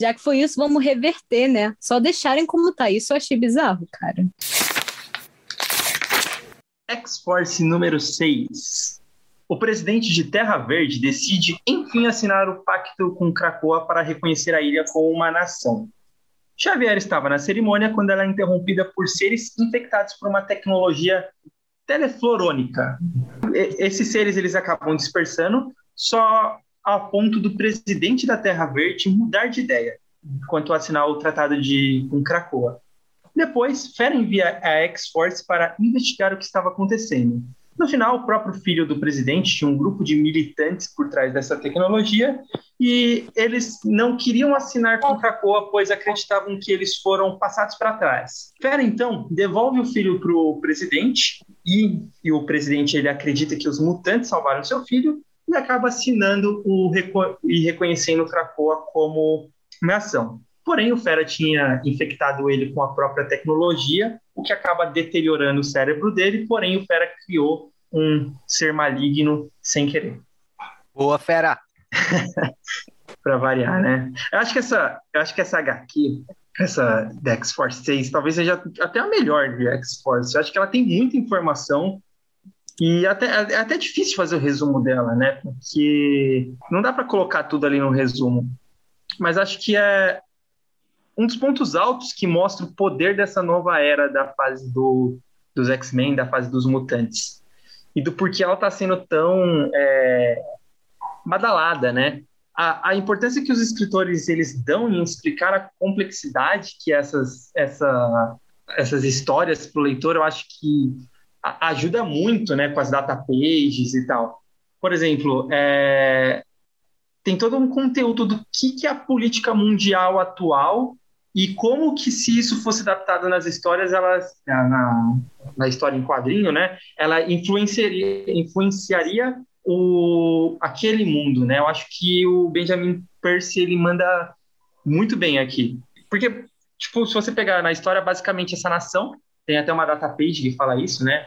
já que foi isso, vamos reverter, né? Só deixarem como tá. Isso eu achei bizarro, cara. X-Force número 6 o presidente de Terra Verde decide, enfim, assinar o pacto com Krakoa para reconhecer a ilha como uma nação. Xavier estava na cerimônia quando ela é interrompida por seres infectados por uma tecnologia teleflorônica. esses seres eles acabam dispersando só a ponto do presidente da Terra Verde mudar de ideia quanto a assinar o tratado de com Krakoa. Depois, Fera envia a X-Force para investigar o que estava acontecendo. No final, o próprio filho do presidente tinha um grupo de militantes por trás dessa tecnologia e eles não queriam assinar com Krakoa, pois acreditavam que eles foram passados para trás. Fera, então, devolve o filho para o presidente e, e, o presidente ele acredita que os mutantes salvaram seu filho e acaba assinando o, e reconhecendo Krakoa como nação. Porém, o Fera tinha infectado ele com a própria tecnologia, o que acaba deteriorando o cérebro dele, porém o Fera criou um ser maligno sem querer. Boa, Fera! para variar, né? Eu acho que essa, eu acho que essa HQ, essa da X-Force 6, talvez seja até a melhor de X-Force. Eu acho que ela tem muita informação e até, é até difícil fazer o resumo dela, né? Porque não dá para colocar tudo ali no resumo. Mas acho que é, um dos pontos altos que mostra o poder dessa nova era da fase do, dos X-Men, da fase dos mutantes. E do porquê ela está sendo tão é, badalada, né? A, a, importância que os escritores eles dão em explicar a complexidade que essas, essa, essas histórias para o leitor, eu acho que ajuda muito, né, com as data pages e tal. Por exemplo, é, tem todo um conteúdo do que, que a política mundial atual e como que se isso fosse adaptado nas histórias, na, na história em quadrinho, né, ela influenciaria, influenciaria o, aquele mundo, né? Eu acho que o Benjamin Percy ele manda muito bem aqui, porque tipo se você pegar na história basicamente essa nação tem até uma data page que fala isso, né?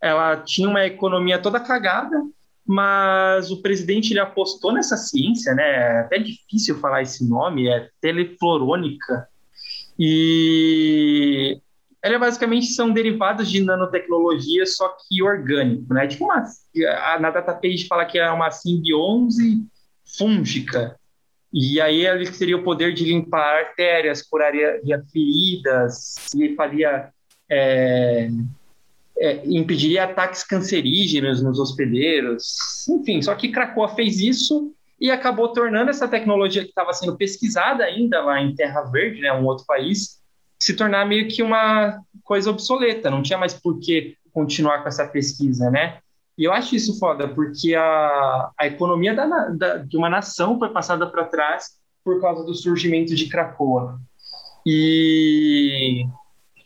Ela tinha uma economia toda cagada, mas o presidente ele apostou nessa ciência, né? É até difícil falar esse nome, é teleflorônica e ela basicamente são derivados de nanotecnologia, só que orgânico, né? Tipo uma, na database fala que é uma simbiose fúngica. E aí ele teria o poder de limpar artérias, curaria feridas, e faria é, é, impediria ataques cancerígenos nos hospedeiros. Enfim, só que Krakoa fez isso e acabou tornando essa tecnologia que estava sendo pesquisada ainda lá em Terra Verde, né, um outro país, se tornar meio que uma coisa obsoleta, não tinha mais por que continuar com essa pesquisa, né? E eu acho isso foda, porque a, a economia da, da, de uma nação foi passada para trás por causa do surgimento de Cracoa. E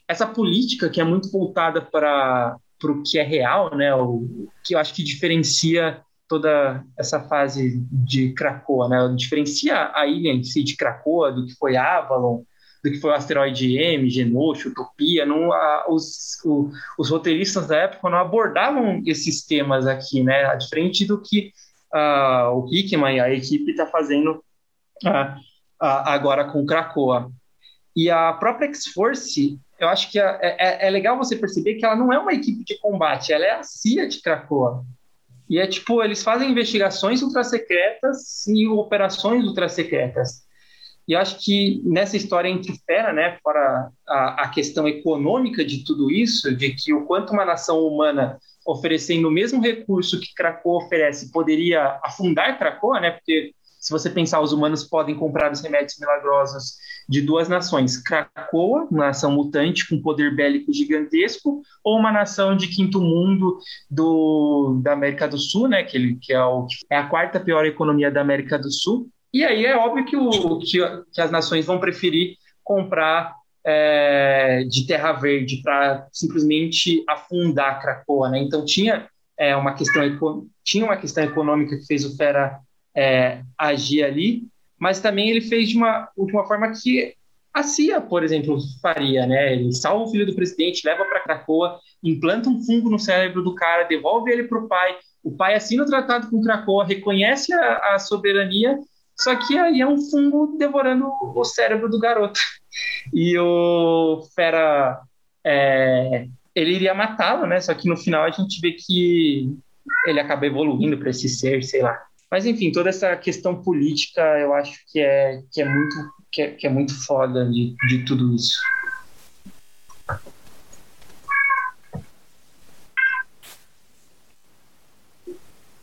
essa política que é muito voltada para o que é real, né? O que eu acho que diferencia toda essa fase de Krakoa, né? Diferencia a ilha em si de Krakoa do que foi Avalon, do que foi o asteroide M, Genosha, Utopia. Não, a, os, o, os roteiristas da época não abordavam esses temas aqui, né? Diferente do que uh, o Hickman e a equipe está fazendo uh, uh, agora com Krakoa. E a própria X-Force eu acho que é, é, é, legal você perceber que ela não é uma equipe de combate, ela é a CIA de Krakoa. E é tipo, eles fazem investigações ultrasecretas e operações ultrasecretas. E acho que nessa história entre fera, né, fora a, a questão econômica de tudo isso, de que o quanto uma nação humana oferecendo o mesmo recurso que Krakoa oferece poderia afundar Krakoa, né, porque se você pensar, os humanos podem comprar os remédios milagrosos de duas nações: Krakoa, uma nação mutante com poder bélico gigantesco, ou uma nação de quinto mundo do, da América do Sul, né, que, ele, que é, o, é a quarta pior economia da América do Sul. E aí é óbvio que, o, que, que as nações vão preferir comprar é, de terra verde para simplesmente afundar Krakoa, né? Então tinha é, uma questão tinha uma questão econômica que fez o Fera é, agir ali, mas também ele fez de uma, de uma forma que a CIA, por exemplo, faria, né? Ele salva o filho do presidente, leva para Cracoa, implanta um fungo no cérebro do cara, devolve ele para o pai, o pai assina o tratado com Cracoa, reconhece a, a, soberania, só que aí é um fungo devorando o cérebro do garoto. E o Fera, é, ele iria matá-lo, né? Só que no final a gente vê que ele acaba evoluindo para esse ser, sei lá. Mas, enfim, toda essa questão política eu acho que é, que é, muito, que é, que é muito foda de, de tudo isso.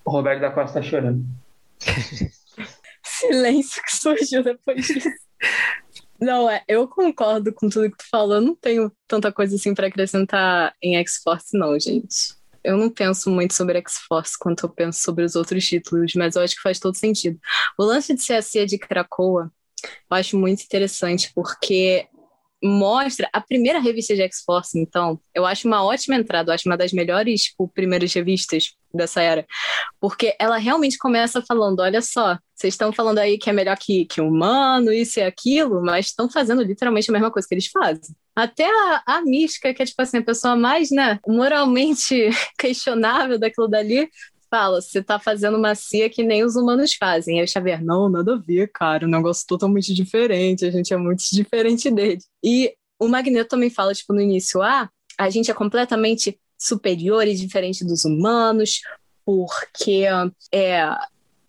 O Roberto da Costa está chorando. Silêncio que surgiu depois disso. Não, é, eu concordo com tudo que tu falou. Eu não tenho tanta coisa assim para acrescentar em X-Force, não, gente eu não penso muito sobre X-Force quanto eu penso sobre os outros títulos, mas eu acho que faz todo sentido. O lance de ser a CIA de Krakoa, eu acho muito interessante, porque mostra a primeira revista de X-Force, então, eu acho uma ótima entrada, eu acho uma das melhores tipo, primeiras revistas dessa era, porque ela realmente começa falando, olha só, vocês estão falando aí que é melhor que, que humano, isso e aquilo, mas estão fazendo literalmente a mesma coisa que eles fazem. Até a, a mística, que é tipo assim, a pessoa mais, né, moralmente questionável daquilo dali, fala, você tá fazendo uma cia que nem os humanos fazem. Aí o Xavier, não, nada a ver, cara, um negócio totalmente diferente, a gente é muito diferente dele. E o Magneto também fala, tipo, no início, ah, a gente é completamente superior e diferente dos humanos, porque é,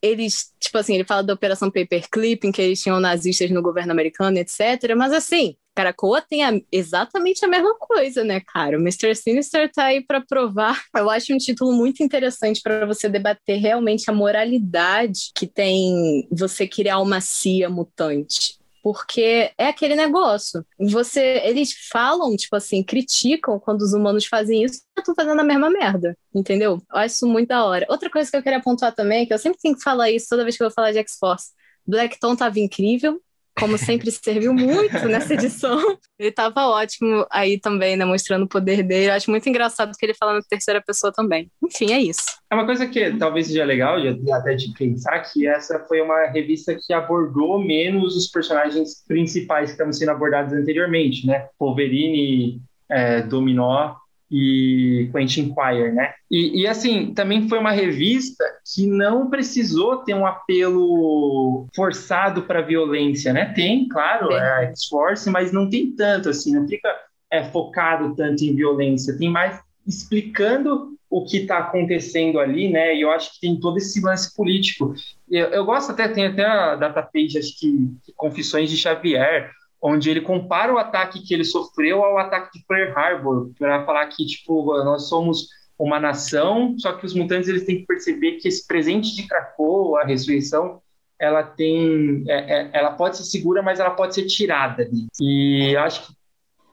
eles, tipo assim, ele fala da Operação Paperclip, em que eles tinham nazistas no governo americano, etc. Mas assim, Caracoa tem a, exatamente a mesma coisa, né, cara? O Mr. Sinister tá aí para provar. Eu acho um título muito interessante para você debater realmente a moralidade que tem você criar uma CIA mutante porque é aquele negócio. Você, eles falam, tipo assim, criticam quando os humanos fazem isso, eu tô fazendo a mesma merda, entendeu? Eu acho isso muito da hora. Outra coisa que eu queria pontuar também, que eu sempre tenho que falar isso toda vez que eu vou falar de X-Force. Blackton tava incrível, como sempre, serviu muito nessa edição. Ele estava ótimo aí também, né, mostrando o poder dele. Eu acho muito engraçado que ele fala na terceira pessoa também. Enfim, é isso. É uma coisa que talvez seja legal de, até de pensar que essa foi uma revista que abordou menos os personagens principais que estavam sendo abordados anteriormente, né? Wolverine, é, Dominó e Quentin Quire, né? E, e, assim, também foi uma revista que não precisou ter um apelo forçado para violência, né? Tem, claro, é a X-Force, mas não tem tanto, assim, não fica é, focado tanto em violência, tem mais explicando o que está acontecendo ali, né? E eu acho que tem todo esse lance político. Eu, eu gosto até, tem até a datapage, acho que Confissões de Xavier, onde ele compara o ataque que ele sofreu ao ataque de Pearl Harbor, para falar que tipo nós somos uma nação, só que os mutantes eles têm que perceber que esse presente de Krakoa, a ressurreição, ela tem, é, é, ela pode ser segura, mas ela pode ser tirada. E acho que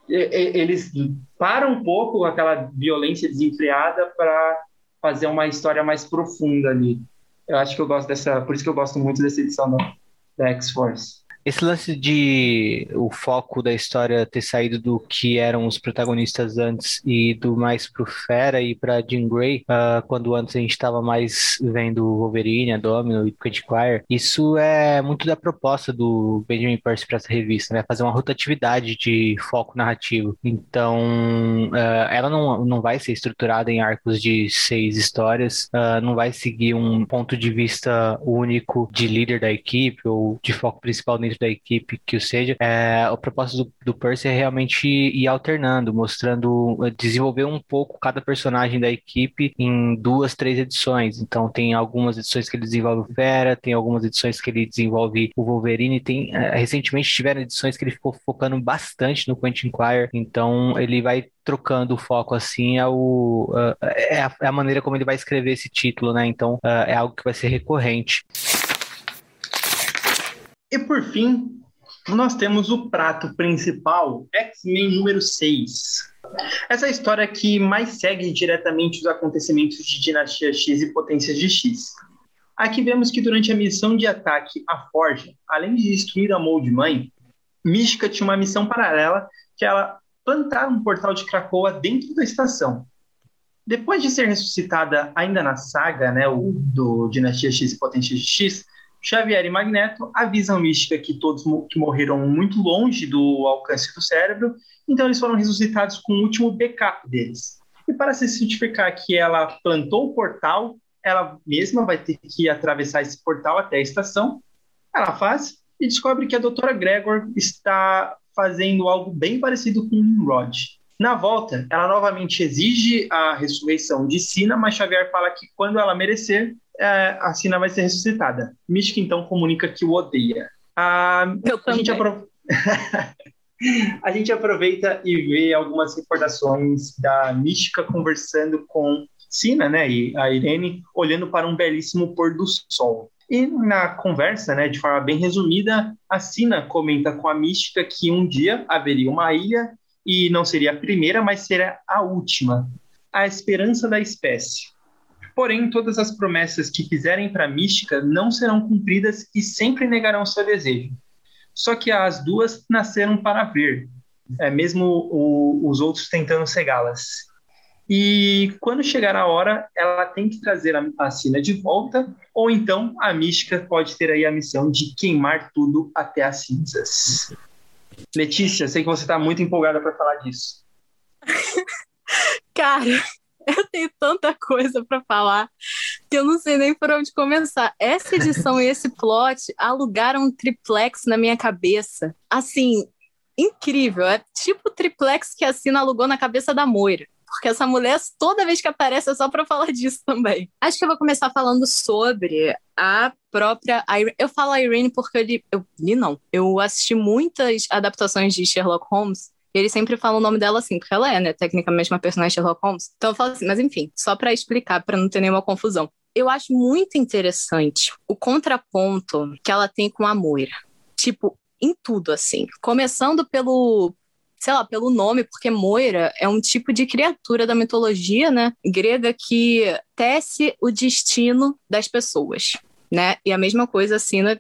eles param um pouco aquela violência desenfreada para fazer uma história mais profunda ali. Eu acho que eu gosto dessa, por isso que eu gosto muito dessa edição da, da X-Force. Esse lance de o foco da história ter saído do que eram os protagonistas antes e do mais pro Fera e pra Jean Grey, uh, quando antes a gente estava mais vendo Wolverine, a Domino e Quentin Quire, isso é muito da proposta do Benjamin Percy para essa revista, né? Fazer uma rotatividade de foco narrativo. Então, uh, ela não, não vai ser estruturada em arcos de seis histórias, uh, não vai seguir um ponto de vista único de líder da equipe ou de foco principal dentro da equipe que o seja, é, o propósito do, do Percy é realmente ir alternando, mostrando, desenvolver um pouco cada personagem da equipe em duas, três edições. Então tem algumas edições que ele desenvolve o Fera, tem algumas edições que ele desenvolve o Wolverine, tem é, recentemente tiveram edições que ele ficou focando bastante no Quentin Quire, então ele vai trocando o foco assim é, o, uh, é, a, é, a, maneira como ele vai escrever esse título, né? Então é algo que vai ser recorrente. E por fim, nós temos o prato principal, X-Men número 6. Essa é história que mais segue diretamente os acontecimentos de Dinastia X e Potências de X. Aqui vemos que durante a missão de ataque à Forja, além de destruir a Mold Mãe, Mística tinha uma missão paralela que ela plantar um portal de Krakoa dentro da estação. Depois de ser ressuscitada ainda na saga, né, o, do Dinastia X e Potência X, Xavier e Magneto avisam Mística que todos que morreram muito longe do alcance do cérebro, então eles foram ressuscitados com o último backup deles. E para se certificar que ela plantou o portal, ela mesma vai ter que atravessar esse portal até a estação. Ela faz e descobre que a doutora Gregor está fazendo algo bem parecido com Nimrod. Na volta, ela novamente exige a ressurreição de Sina, mas Xavier fala que quando ela merecer, é, a Sina vai ser ressuscitada. Mística então comunica que o odeia. A, Eu a gente, apro... a gente aproveita e vê algumas recordações da Mística conversando com Sina, né, e a Irene, olhando para um belíssimo pôr do sol. E na conversa, né, de forma bem resumida, a Sina comenta com a Mística que um dia haveria uma ilha e não seria a primeira, mas seria a última, a esperança da espécie. Porém, todas as promessas que fizerem para a Mística não serão cumpridas e sempre negarão seu desejo. Só que as duas nasceram para ver, é, mesmo o, os outros tentando cegá-las. E quando chegar a hora, ela tem que trazer a, a Sina de volta, ou então a Mística pode ter aí a missão de queimar tudo até as cinzas. Letícia, sei que você está muito empolgada para falar disso. Cara, eu tenho tanta coisa para falar que eu não sei nem por onde começar. Essa edição e esse plot alugaram um triplex na minha cabeça. Assim, incrível. É tipo o triplex que a Sina alugou na cabeça da Moira porque essa mulher, toda vez que aparece, é só para falar disso também. Acho que eu vou começar falando sobre a própria Irene. Eu falo Irene porque eu li, eu li não. Eu assisti muitas adaptações de Sherlock Holmes e sempre falam o nome dela assim, porque ela é, né, tecnicamente uma personagem Sherlock Holmes. Então eu falo assim, mas enfim, só para explicar, para não ter nenhuma confusão. Eu acho muito interessante o contraponto que ela tem com a Moira. Tipo, em tudo, assim. Começando pelo, sei lá, pelo nome, porque Moira é um tipo de criatura da mitologia, né, grega que tece o destino das pessoas, né? E a mesma coisa a Sina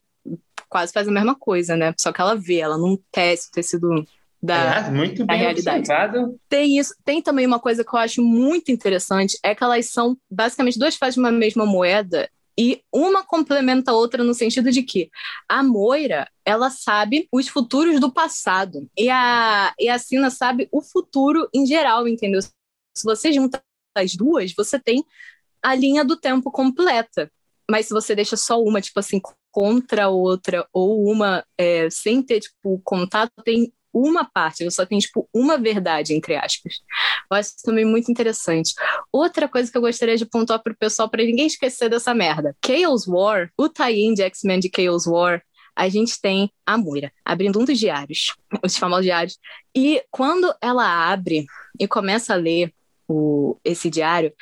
quase faz a mesma coisa, né? Só que ela vê, ela não tece o tecido da, é, muito da realidade. Observado. Tem isso, tem também uma coisa que eu acho muito interessante, é que elas são basicamente duas faces de uma mesma moeda e uma complementa a outra no sentido de que a Moira, ela sabe os futuros do passado. E a, e a Sina sabe o futuro em geral, entendeu? Se você junta as duas, você tem a linha do tempo completa. Mas se você deixa só uma, tipo assim, contra a outra, ou uma é, sem ter, tipo, contato, tem uma parte, você só tem, tipo, uma verdade, entre aspas. Eu acho isso também muito interessante. Outra coisa que eu gostaria de pontuar pro pessoal, para ninguém esquecer dessa merda. Chaos War, o tie-in de X-Men de Chaos War, a gente tem a Moira abrindo um dos diários, os famosos diários. E quando ela abre e começa a ler o, esse diário,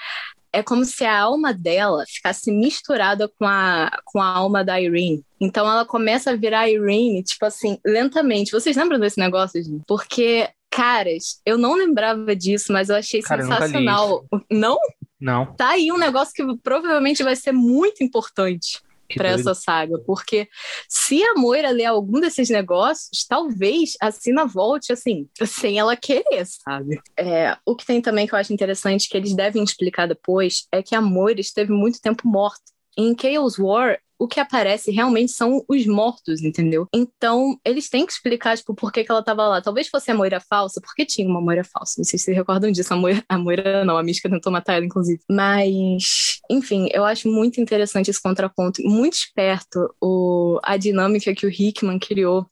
é como se a alma dela ficasse misturada com a, com a alma da Irene. Então ela começa a virar Irene, tipo assim, lentamente. Vocês lembram desse negócio, gente? Porque, caras, eu não lembrava disso, mas eu achei Cara, sensacional. Eu não? Não. Tá aí um negócio que provavelmente vai ser muito importante para essa saga, porque se a Moira ler algum desses negócios, talvez a Sina volte assim, sem ela querer, sabe? É, o que tem também que eu acho interessante que eles devem explicar depois é que a Moira esteve muito tempo morta. Em Chaos War, o que aparece realmente são os mortos, entendeu? Então, eles têm que explicar, tipo, por que, que ela tava lá. Talvez fosse a Moira falsa, porque tinha uma Moira falsa. Não sei se vocês recordam disso. A Moira, a Moira não, a Mística tentou matar ela, inclusive. Mas enfim, eu acho muito interessante esse contraponto, muito esperto o, a dinâmica que o Hickman criou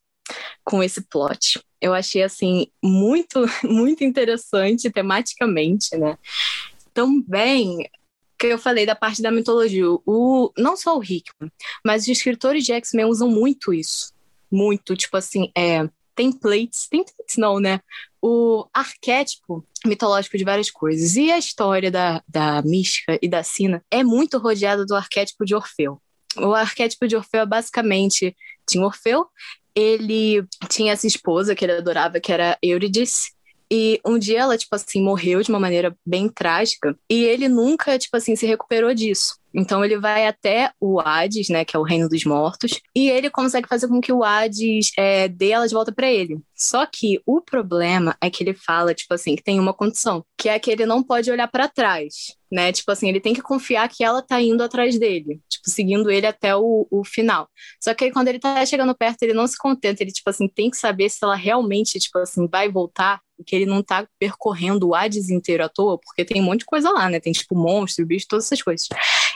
com esse plot. Eu achei assim muito muito interessante tematicamente, né? Também que eu falei da parte da mitologia, o não só o Hickman, mas os escritores de X-Men usam muito isso. Muito, tipo assim, é, templates, templates não, né? O arquétipo mitológico de várias coisas. E a história da, da mística e da Sina é muito rodeada do arquétipo de Orfeu. O arquétipo de Orfeu é basicamente tinha Orfeu, ele tinha essa esposa que ele adorava, que era Eurídice, e um dia ela, tipo assim, morreu de uma maneira bem trágica, e ele nunca, tipo assim, se recuperou disso. Então ele vai até o Hades, né, que é o reino dos mortos, e ele consegue fazer com que o Hades é, dê ela de volta para ele. Só que o problema é que ele fala, tipo assim, que tem uma condição, que é que ele não pode olhar para trás, né? Tipo assim, ele tem que confiar que ela tá indo atrás dele, tipo, seguindo ele até o, o final. Só que aí quando ele tá chegando perto, ele não se contenta, ele, tipo assim, tem que saber se ela realmente, tipo assim, vai voltar que ele não tá percorrendo o Hades inteiro à toa, porque tem um monte de coisa lá, né? Tem tipo monstro, bicho, todas essas coisas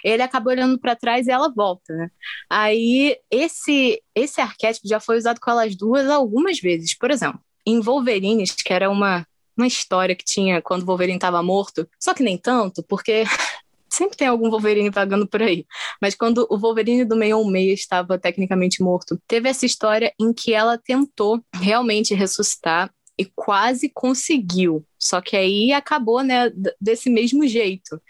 ele acaba olhando para trás e ela volta, né? Aí esse esse arquétipo já foi usado com elas duas algumas vezes. Por exemplo, em Wolverine, que era uma uma história que tinha quando o Wolverine estava morto, só que nem tanto, porque sempre tem algum Wolverine vagando por aí. Mas quando o Wolverine do 616 estava tecnicamente morto, teve essa história em que ela tentou realmente ressuscitar e quase conseguiu. Só que aí acabou, né, desse mesmo jeito.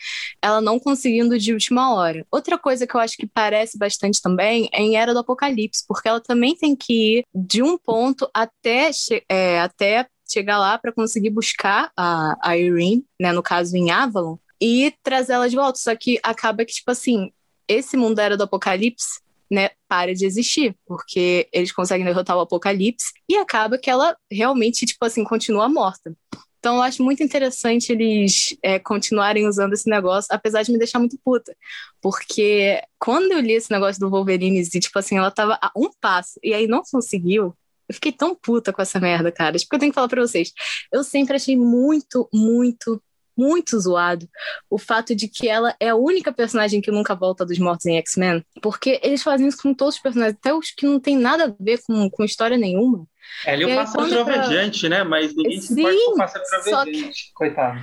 Ela não conseguindo de última hora. Outra coisa que eu acho que parece bastante também é em Era do Apocalipse, porque ela também tem que ir de um ponto até, é, até chegar lá para conseguir buscar a, a Irene, né, no caso em Avalon, e trazer ela de volta. Só que acaba que, tipo assim, esse mundo Era do Apocalipse né, para de existir, porque eles conseguem derrotar o Apocalipse e acaba que ela realmente, tipo assim, continua morta. Então eu acho muito interessante eles é, continuarem usando esse negócio, apesar de me deixar muito puta. Porque quando eu li esse negócio do Wolverine e, tipo assim, ela tava a um passo e aí não conseguiu, eu fiquei tão puta com essa merda, cara. Tipo, eu tenho que falar pra vocês. Eu sempre achei muito, muito, muito zoado o fato de que ela é a única personagem que nunca volta dos mortos em X-Men, porque eles fazem isso com todos os personagens, até os que não tem nada a ver com, com história nenhuma. É, ele é o pássaro trovejante, né? Mas ninguém Sim, se importa com o pássaro trovejante, que... coitado.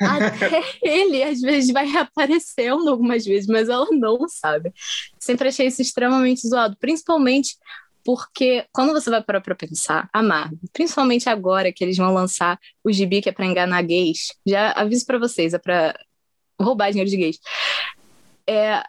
Até ele, às vezes, vai reaparecendo algumas vezes, mas ela não sabe. Sempre achei isso extremamente zoado, principalmente porque quando você vai parar pra pensar, a Marvel, principalmente agora que eles vão lançar o gibi que é pra enganar gays, já aviso para vocês, é pra roubar dinheiro de gays. É,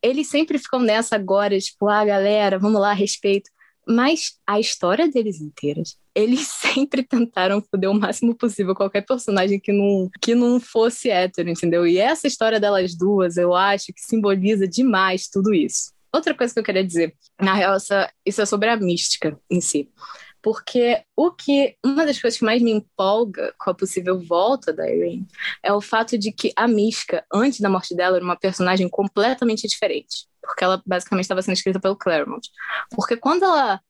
eles sempre ficam nessa agora, tipo, ah, galera, vamos lá, respeito. Mas a história deles inteiras, eles sempre tentaram foder o máximo possível qualquer personagem que não, que não fosse hétero, entendeu? E essa história delas duas, eu acho que simboliza demais tudo isso. Outra coisa que eu queria dizer, na real, isso é sobre a mística em si. Porque o que uma das coisas que mais me empolga com a possível volta da Irene é o fato de que a Mística, antes da morte dela, era uma personagem completamente diferente. Porque ela basicamente estava sendo escrita pelo Claremont. Porque quando ela.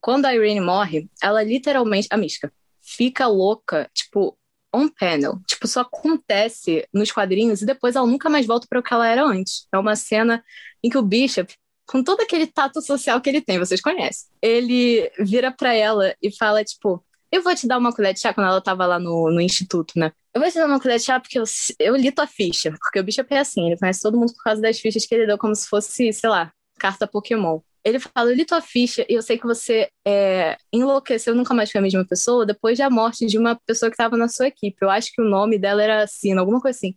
Quando a Irene morre, ela literalmente. A Mística fica louca, tipo, on panel. Tipo, só acontece nos quadrinhos e depois ela nunca mais volta para o que ela era antes. É uma cena em que o Bishop com todo aquele tato social que ele tem, vocês conhecem. Ele vira para ela e fala, tipo, eu vou te dar uma colher de chá quando ela tava lá no, no instituto, né? Eu vou te dar uma colher de chá porque eu, eu li tua ficha, porque o bicho é assim, ele conhece todo mundo por causa das fichas que ele deu, como se fosse, sei lá, carta Pokémon. Ele fala, eu li tua ficha e eu sei que você é, enlouqueceu, nunca mais foi a mesma pessoa, depois da morte de uma pessoa que estava na sua equipe. Eu acho que o nome dela era Sina, alguma coisa assim.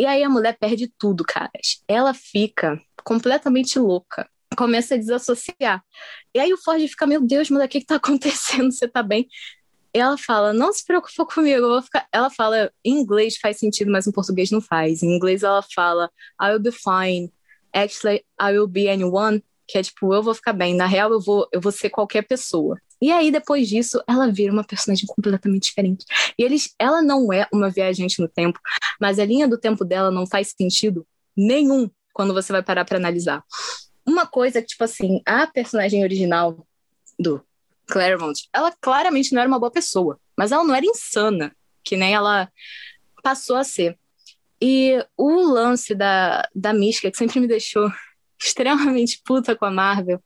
E aí a mulher perde tudo, caras. Ela fica completamente louca. Começa a desassociar. E aí o Ford fica, meu Deus, mulher, o que, que tá acontecendo? Você tá bem? Ela fala, não se preocupe comigo, eu vou ficar. Ela fala, em inglês faz sentido, mas em português não faz. Em inglês ela fala, I will be fine. Actually, I will be anyone. Que é tipo, eu vou ficar bem. Na real, eu vou, eu vou ser qualquer pessoa. E aí, depois disso, ela vira uma personagem completamente diferente. E eles, ela não é uma viajante no tempo, mas a linha do tempo dela não faz sentido nenhum quando você vai parar para analisar. Uma coisa que, tipo assim, a personagem original do Claremont, ela claramente não era uma boa pessoa, mas ela não era insana, que nem ela passou a ser. E o lance da, da mística, que sempre me deixou extremamente puta com a Marvel,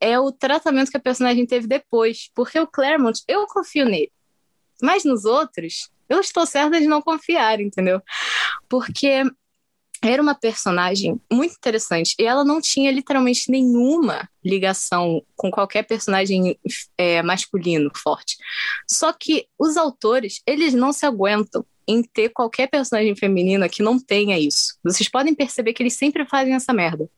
é o tratamento que a personagem teve depois. Porque o Claremont, eu confio nele. Mas nos outros, eu estou certa de não confiar, entendeu? Porque era uma personagem muito interessante e ela não tinha literalmente nenhuma ligação com qualquer personagem é, masculino forte. Só que os autores, eles não se aguentam em ter qualquer personagem feminina que não tenha isso. Vocês podem perceber que eles sempre fazem essa merda.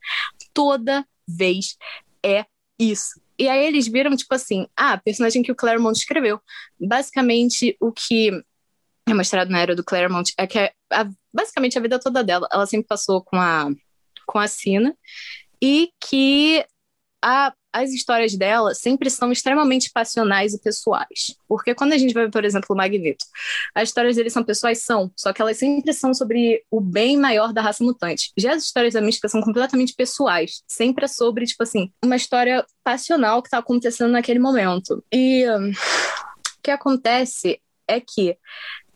Toda vez é isso. E aí eles viram, tipo assim, ah, personagem que o Claremont escreveu. Basicamente, o que é mostrado na era do Claremont é que a, a, basicamente a vida toda dela, ela sempre passou com a, com a Sina e que a, as histórias dela sempre são extremamente passionais e pessoais. Porque quando a gente ver, por exemplo, o Magneto, as histórias dele são pessoais? São, só que elas sempre são sobre o bem maior da raça mutante. Já as histórias da Mística são completamente pessoais. Sempre é sobre, tipo assim, uma história passional que tá acontecendo naquele momento. E um, o que acontece é que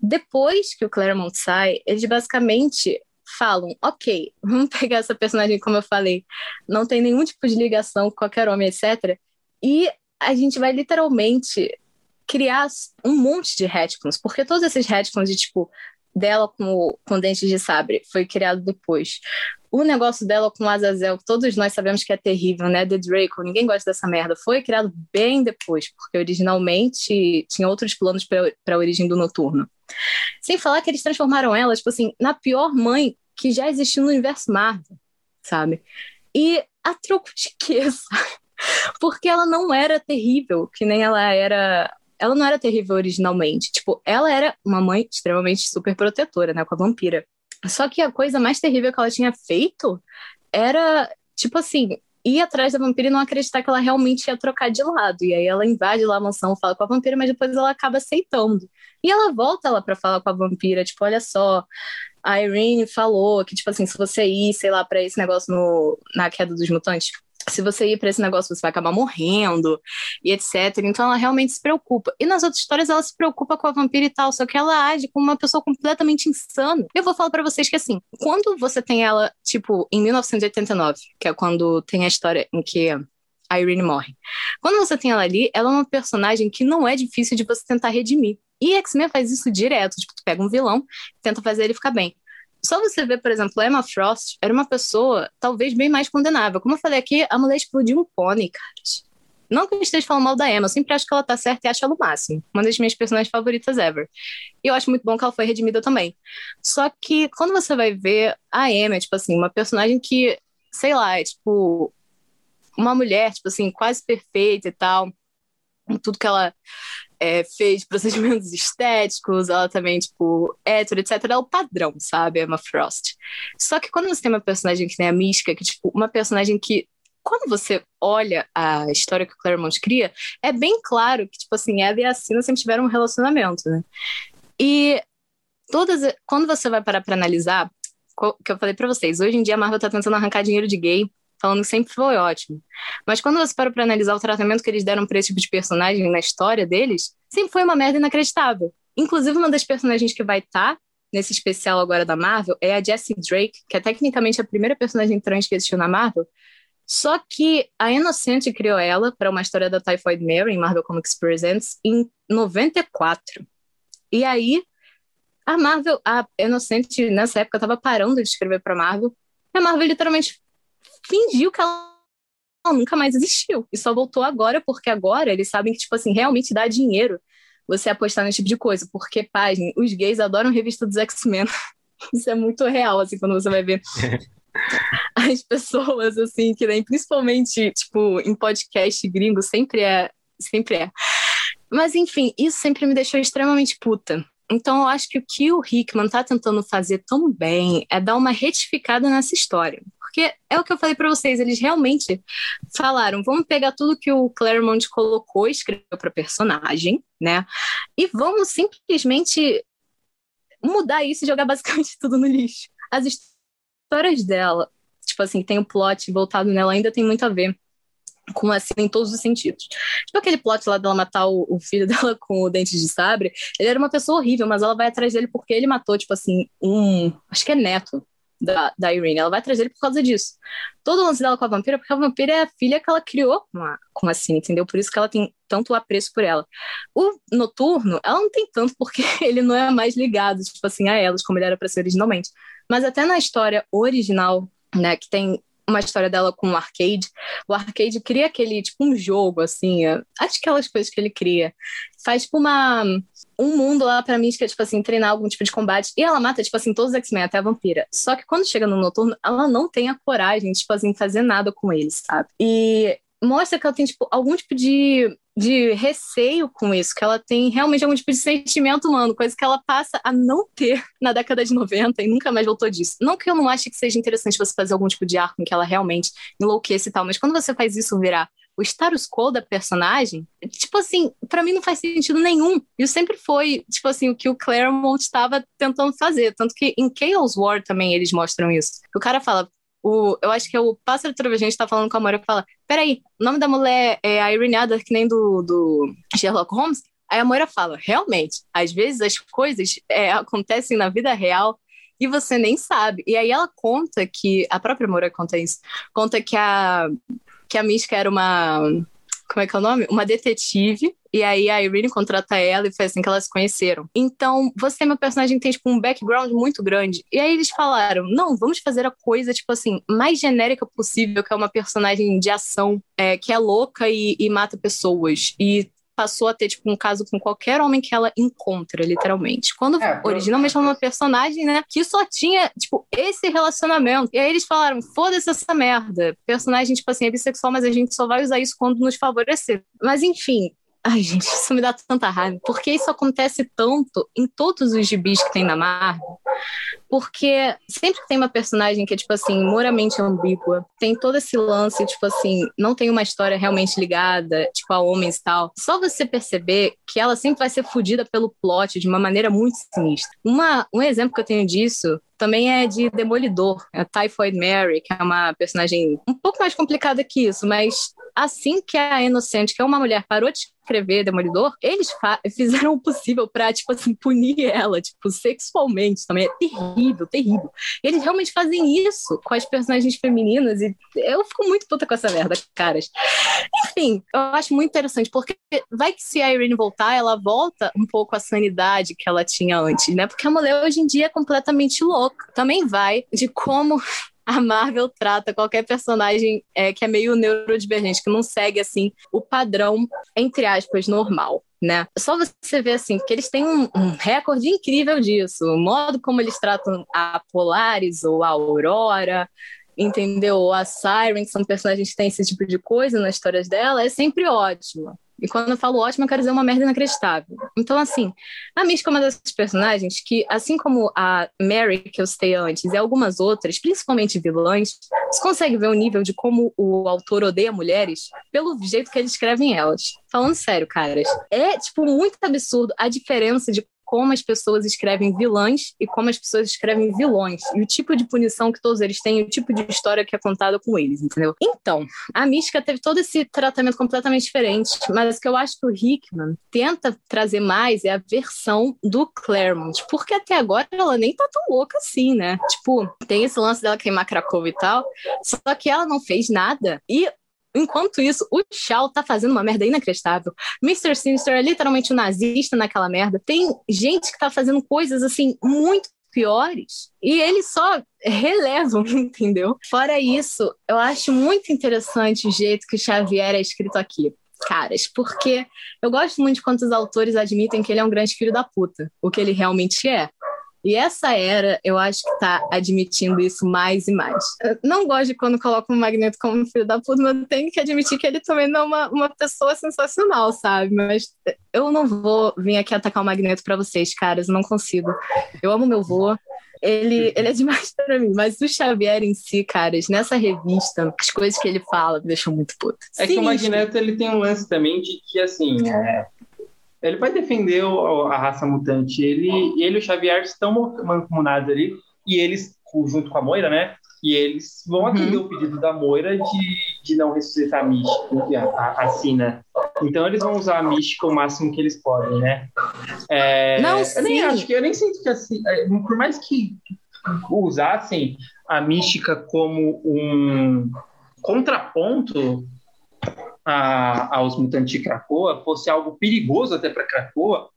depois que o Claremont sai, eles basicamente falam, ok, vamos pegar essa personagem, como eu falei, não tem nenhum tipo de ligação com qualquer homem, etc. E a gente vai literalmente criar um monte de retcons, porque todos esses retcons de tipo dela com, com dentes de sabre foi criado depois. O negócio dela com Azazel, todos nós sabemos que é terrível, né? The Draco, ninguém gosta dessa merda. Foi criado bem depois, porque originalmente tinha outros planos para a origem do Noturno. Sem falar que eles transformaram ela, tipo assim, na pior mãe que já existiu no universo Marvel, sabe? E a troco de quê, Porque ela não era terrível, que nem ela era ela não era terrível originalmente. Tipo, ela era uma mãe extremamente super protetora, né, com a vampira. Só que a coisa mais terrível que ela tinha feito era, tipo assim, ir atrás da vampira e não acreditar que ela realmente ia trocar de lado. E aí ela invade lá a mansão, fala com a vampira, mas depois ela acaba aceitando. E ela volta lá para falar com a vampira, tipo, olha só, a Irene falou que, tipo assim, se você ir, sei lá, para esse negócio no, na queda dos mutantes, se você ir para esse negócio, você vai acabar morrendo e etc. Então ela realmente se preocupa. E nas outras histórias ela se preocupa com a vampira e tal, só que ela age como uma pessoa completamente insana. Eu vou falar para vocês que assim, quando você tem ela, tipo, em 1989, que é quando tem a história em que a Irene morre. Quando você tem ela ali, ela é uma personagem que não é difícil de você tentar redimir. E X-Men faz isso direto, tipo, tu pega um vilão, tenta fazer ele ficar bem. Só você ver, por exemplo, Emma Frost era uma pessoa talvez bem mais condenável. Como eu falei aqui, a mulher explodiu um pônei, cara. Não que eu esteja falando mal da Emma, eu sempre acho que ela tá certa e acho ela o máximo. Uma das minhas personagens favoritas ever. E eu acho muito bom que ela foi redimida também. Só que quando você vai ver a Emma, tipo assim, uma personagem que, sei lá, é tipo uma mulher, tipo assim, quase perfeita e tal. Tudo que ela é, fez procedimentos estéticos, ela também, tipo, hétero, etc. É o padrão, sabe? Emma Frost. Só que quando você tem uma personagem que nem a Mística, que, tipo, uma personagem que quando você olha a história que o Claremont cria, é bem claro que, tipo assim, ela e a Sina sempre tiveram um relacionamento, né? E todas. Quando você vai parar pra analisar, que eu falei para vocês, hoje em dia a Marvel tá tentando arrancar dinheiro de gay falando que sempre foi ótimo. Mas quando você para pra analisar o tratamento que eles deram pra esse tipo de personagem na história deles, sempre foi uma merda inacreditável. Inclusive, uma das personagens que vai estar tá nesse especial agora da Marvel é a Jessie Drake, que é tecnicamente a primeira personagem trans que existiu na Marvel. Só que a Inocente criou ela para uma história da Typhoid Mary em Marvel Comics Presents em 94. E aí, a Marvel, a Inocente nessa época estava parando de escrever para Marvel. A Marvel literalmente fingiu que ela nunca mais existiu. E só voltou agora, porque agora eles sabem que, tipo assim, realmente dá dinheiro você apostar nesse tipo de coisa. Porque, página, os gays adoram revista dos X-Men. Isso é muito real, assim, quando você vai ver as pessoas, assim, que nem, principalmente, tipo, em podcast gringo, sempre é, sempre é. Mas, enfim, isso sempre me deixou extremamente puta. Então, eu acho que o que o Hickman tá tentando fazer tão bem é dar uma retificada nessa história. Porque é o que eu falei para vocês, eles realmente falaram, vamos pegar tudo que o Claremont colocou, escreveu para personagem, né? E vamos simplesmente mudar isso e jogar basicamente tudo no lixo. As histórias dela, tipo assim, tem o plot voltado nela, ainda tem muito a ver com assim em todos os sentidos. Tipo aquele plot lá dela matar o, o, filho dela com o dente de sabre. Ele era uma pessoa horrível, mas ela vai atrás dele porque ele matou, tipo assim, um. Acho que é neto da, da Irene. Ela vai atrás dele por causa disso. Todo o lance dela com a vampira, porque a vampira é a filha que ela criou com a, com a Cine, entendeu? Por isso que ela tem tanto apreço por ela. O Noturno, ela não tem tanto porque ele não é mais ligado, tipo assim, a elas, como ele era para ser originalmente. Mas até na história original, né, que tem uma história dela com o arcade. O arcade cria aquele, tipo, um jogo, assim, acho aquelas coisas que ele cria. Faz, tipo, uma, um mundo lá pra mim, que é, tipo assim, treinar algum tipo de combate. E ela mata, tipo assim, todos os X-Men, até a vampira. Só que quando chega no noturno, ela não tem a coragem, tipo assim, fazer nada com eles, sabe? E mostra que ela tem, tipo, algum tipo de de receio com isso, que ela tem realmente algum tipo de sentimento humano, coisa que ela passa a não ter na década de 90 e nunca mais voltou disso. Não que eu não ache que seja interessante você fazer algum tipo de arco em que ela realmente enlouqueça e tal, mas quando você faz isso virar o status quo da personagem, tipo assim, para mim não faz sentido nenhum. Isso sempre foi, tipo assim, o que o Claremont estava tentando fazer. Tanto que em Chaos War também eles mostram isso. O cara fala, o, eu acho que é o Pássaro Trovejante tá falando com a Moira e fala: Peraí, o nome da mulher é a Irene Adler, que nem do, do Sherlock Holmes? Aí a Moira fala: Realmente, às vezes as coisas é, acontecem na vida real e você nem sabe. E aí ela conta que, a própria Moira conta isso, conta que a, que a Mística era uma como é que é o nome? Uma detetive. E aí a Irene contrata ela e foi assim que elas se conheceram. Então, você uma personagem tem, tipo, um background muito grande. E aí eles falaram, não, vamos fazer a coisa, tipo assim, mais genérica possível, que é uma personagem de ação, é, que é louca e, e mata pessoas. E passou a ter, tipo, um caso com qualquer homem que ela encontra, literalmente. Quando é, originalmente ela era uma personagem, né, que só tinha, tipo, esse relacionamento. E aí eles falaram, foda-se essa merda. Personagem, tipo assim, é bissexual, mas a gente só vai usar isso quando nos favorecer. Mas enfim, Ai, gente, isso me dá tanta raiva. Porque isso acontece tanto em todos os gibis que tem na Marvel. Porque sempre tem uma personagem que é, tipo assim, moramente ambígua, tem todo esse lance, tipo assim, não tem uma história realmente ligada, tipo, a homens e tal. Só você perceber que ela sempre vai ser fodida pelo plot de uma maneira muito sinistra. Uma, um exemplo que eu tenho disso também é de Demolidor, a Typhoid Mary, que é uma personagem um pouco mais complicada que isso, mas assim que a Inocente, que é uma mulher, parou de escrever Demolidor, eles fizeram o possível pra, tipo assim, punir ela, tipo, sexualmente também. É terrível, terrível. Eles realmente fazem isso com as personagens femininas e eu fico muito puta com essa merda, caras. Enfim, eu acho muito interessante, porque vai que se a Irene voltar, ela volta um pouco à sanidade que ela tinha antes, né? Porque a mulher hoje em dia é completamente louca. Também vai de como a Marvel trata qualquer personagem é, que é meio neurodivergente, que não segue assim o padrão, entre aspas, normal. Né? Só você ver assim, que eles têm um, um, recorde incrível disso, o modo como eles tratam a Polaris ou a Aurora, entendeu? A Siren, que são personagens que têm esse tipo de coisa nas histórias dela, é sempre ótimo. E quando eu falo ótimo, eu quero dizer uma merda inacreditável. Então, assim, a Mística é uma dessas personagens que, assim como a Mary, que eu citei antes, e algumas outras, principalmente vilãs, você consegue ver o nível de como o autor odeia mulheres pelo jeito que ele escreve elas. Falando sério, caras, é, tipo, muito absurdo a diferença de como as pessoas escrevem vilãs e como as pessoas escrevem vilões. E o tipo de punição que todos eles têm, o tipo de história que é contada com eles, entendeu? Então, a Mística teve todo esse tratamento completamente diferente, mas o que eu acho que o Hickman tenta trazer mais é a versão do Claremont, porque até agora ela nem tá tão louca assim, né? Tipo, tem esse lance dela queimar Krakow e tal, só que ela não fez nada. E Enquanto isso, o Shaw tá fazendo uma merda inacreditável. Mr. Sinister é literalmente um nazista naquela merda. Tem gente que tá fazendo coisas assim muito piores e eles só relevam, entendeu? Fora isso, eu acho muito interessante o jeito que o Xavier é escrito aqui caras, porque eu gosto muito de quando os autores admitem que ele é um grande filho da puta, o que ele realmente é. E essa era, eu acho que está admitindo isso mais e mais. Eu não gosto de quando coloca o Magneto como filho da puta, mas tenho que admitir que ele também não é uma, uma pessoa sensacional, sabe? Mas eu não vou vir aqui atacar o Magneto para vocês, caras, eu não consigo. Eu amo meu vô, ele, ele é demais para mim. Mas o Xavier em si, caras, nessa revista, as coisas que ele fala me deixam muito puta. É Sinistro. que o Magneto ele tem um lance também de que, assim, é, ele vai defender o, a raça mutante. Ele, ele e o Xavier estão mancomunados ali e eles junto com a Moira, né? E eles vão uhum. atender o pedido da Moira de, de não ressuscitar a Mística, a, a Sina. Então eles vão usar a Mística o máximo que eles podem, né? É, não, eu sim. nem acho que eu nem sinto que assim, é, por mais que usassem a Mística como um contraponto a, aos mutantes de Krakoa, fosse algo perigoso até para Krakoa,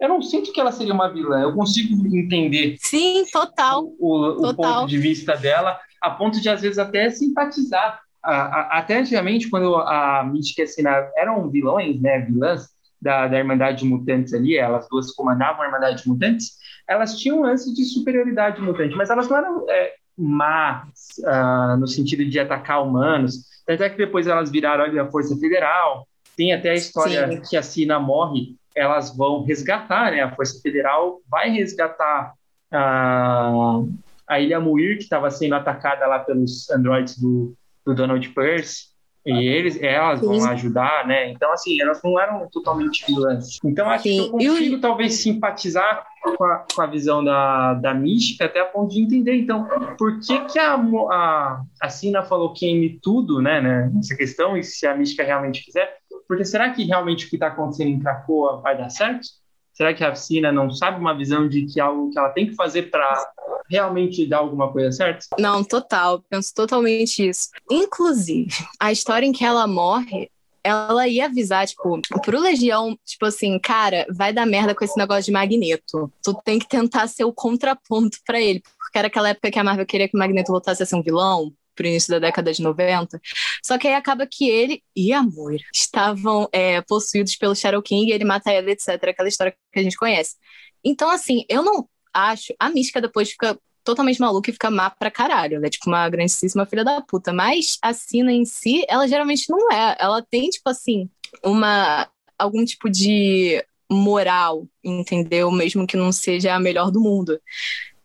eu não sinto que ela seria uma vilã. Eu consigo entender. Sim, total. O, o total. ponto de vista dela, a ponto de às vezes até simpatizar. A, a, até antigamente, quando a Mística e a Sina eram vilões, né, vilãs da, da Irmandade de Mutantes ali, elas duas comandavam a Irmandade de Mutantes, elas tinham um lance de superioridade mutante, mas elas não eram é, más uh, no sentido de atacar humanos. Tanto é que depois elas viraram ali a Força Federal. Tem até a história Sim. que a Sina morre elas vão resgatar, né? A Força Federal vai resgatar a, a Ilha Muir, que estava sendo atacada lá pelos androides do, do Donald Pearce. E eles, elas Sim. vão ajudar, né? Então, assim, elas não eram totalmente vilãs. Então, acho Sim. que eu consigo, eu... talvez, simpatizar com a, com a visão da, da mística até a ponto de entender, então, por que que a, a, a Sina falou queime tudo, né, né, nessa questão, e se a mística realmente quiser, porque será que realmente o que está acontecendo em Cracoa vai dar certo? Será que a Sina não sabe uma visão de que algo que ela tem que fazer para realmente dar alguma coisa certa? Não, total. Penso totalmente isso. Inclusive, a história em que ela morre ela ia avisar, tipo, pro Legião, tipo assim, cara, vai dar merda com esse negócio de Magneto. Tu tem que tentar ser o contraponto para ele. Porque era aquela época que a Marvel queria que o Magneto voltasse a ser um vilão pro início da década de 90. Só que aí acaba que ele e a Moira estavam é, possuídos pelo Shadow King, ele mata ela, etc. Aquela história que a gente conhece. Então, assim, eu não acho. A mística depois fica totalmente maluca e fica má pra caralho. Ela é tipo uma grandíssima filha da puta. Mas a Sina em si, ela geralmente não é. Ela tem, tipo assim, uma. algum tipo de moral, entendeu? Mesmo que não seja a melhor do mundo.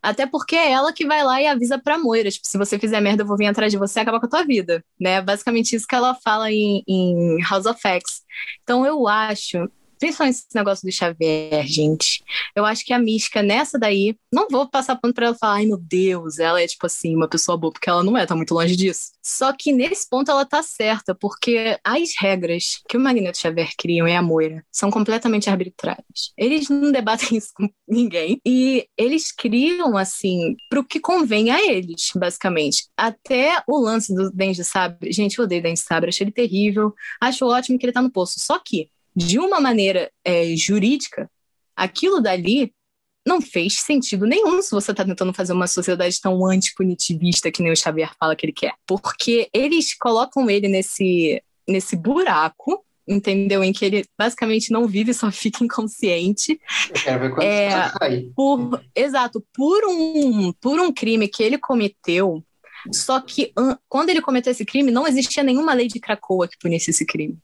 Até porque é ela que vai lá e avisa pra Moira, tipo, se você fizer merda, eu vou vir atrás de você e acabar com a tua vida, né? Basicamente isso que ela fala em, em House of X. Então eu acho principalmente esse negócio do Xavier, gente. Eu acho que a mística nessa daí, não vou passar pano pra ela falar, ai meu Deus, ela é tipo assim, uma pessoa boa, porque ela não é, tá muito longe disso. Só que nesse ponto ela tá certa, porque as regras que o Magneto Xavier criam e a Moira são completamente arbitrárias. Eles não debatem isso com ninguém e eles criam assim pro que convém a eles, basicamente. Até o lance do Dente Sabre, gente, eu odeio Dente Sabre, achei ele terrível, acho ótimo que ele tá no poço. Só que de uma maneira é, jurídica, aquilo dali não fez sentido nenhum se você está tentando fazer uma sociedade tão antipunitivista que nem o Xavier fala que ele quer. Porque eles colocam ele nesse, nesse buraco, entendeu? Em que ele basicamente não vive, só fica inconsciente. Eu quero ver quando é, sair. Por, exato, por um, por um crime que ele cometeu. Só que quando ele cometeu esse crime, não existia nenhuma lei de Cracoa que punisse esse crime.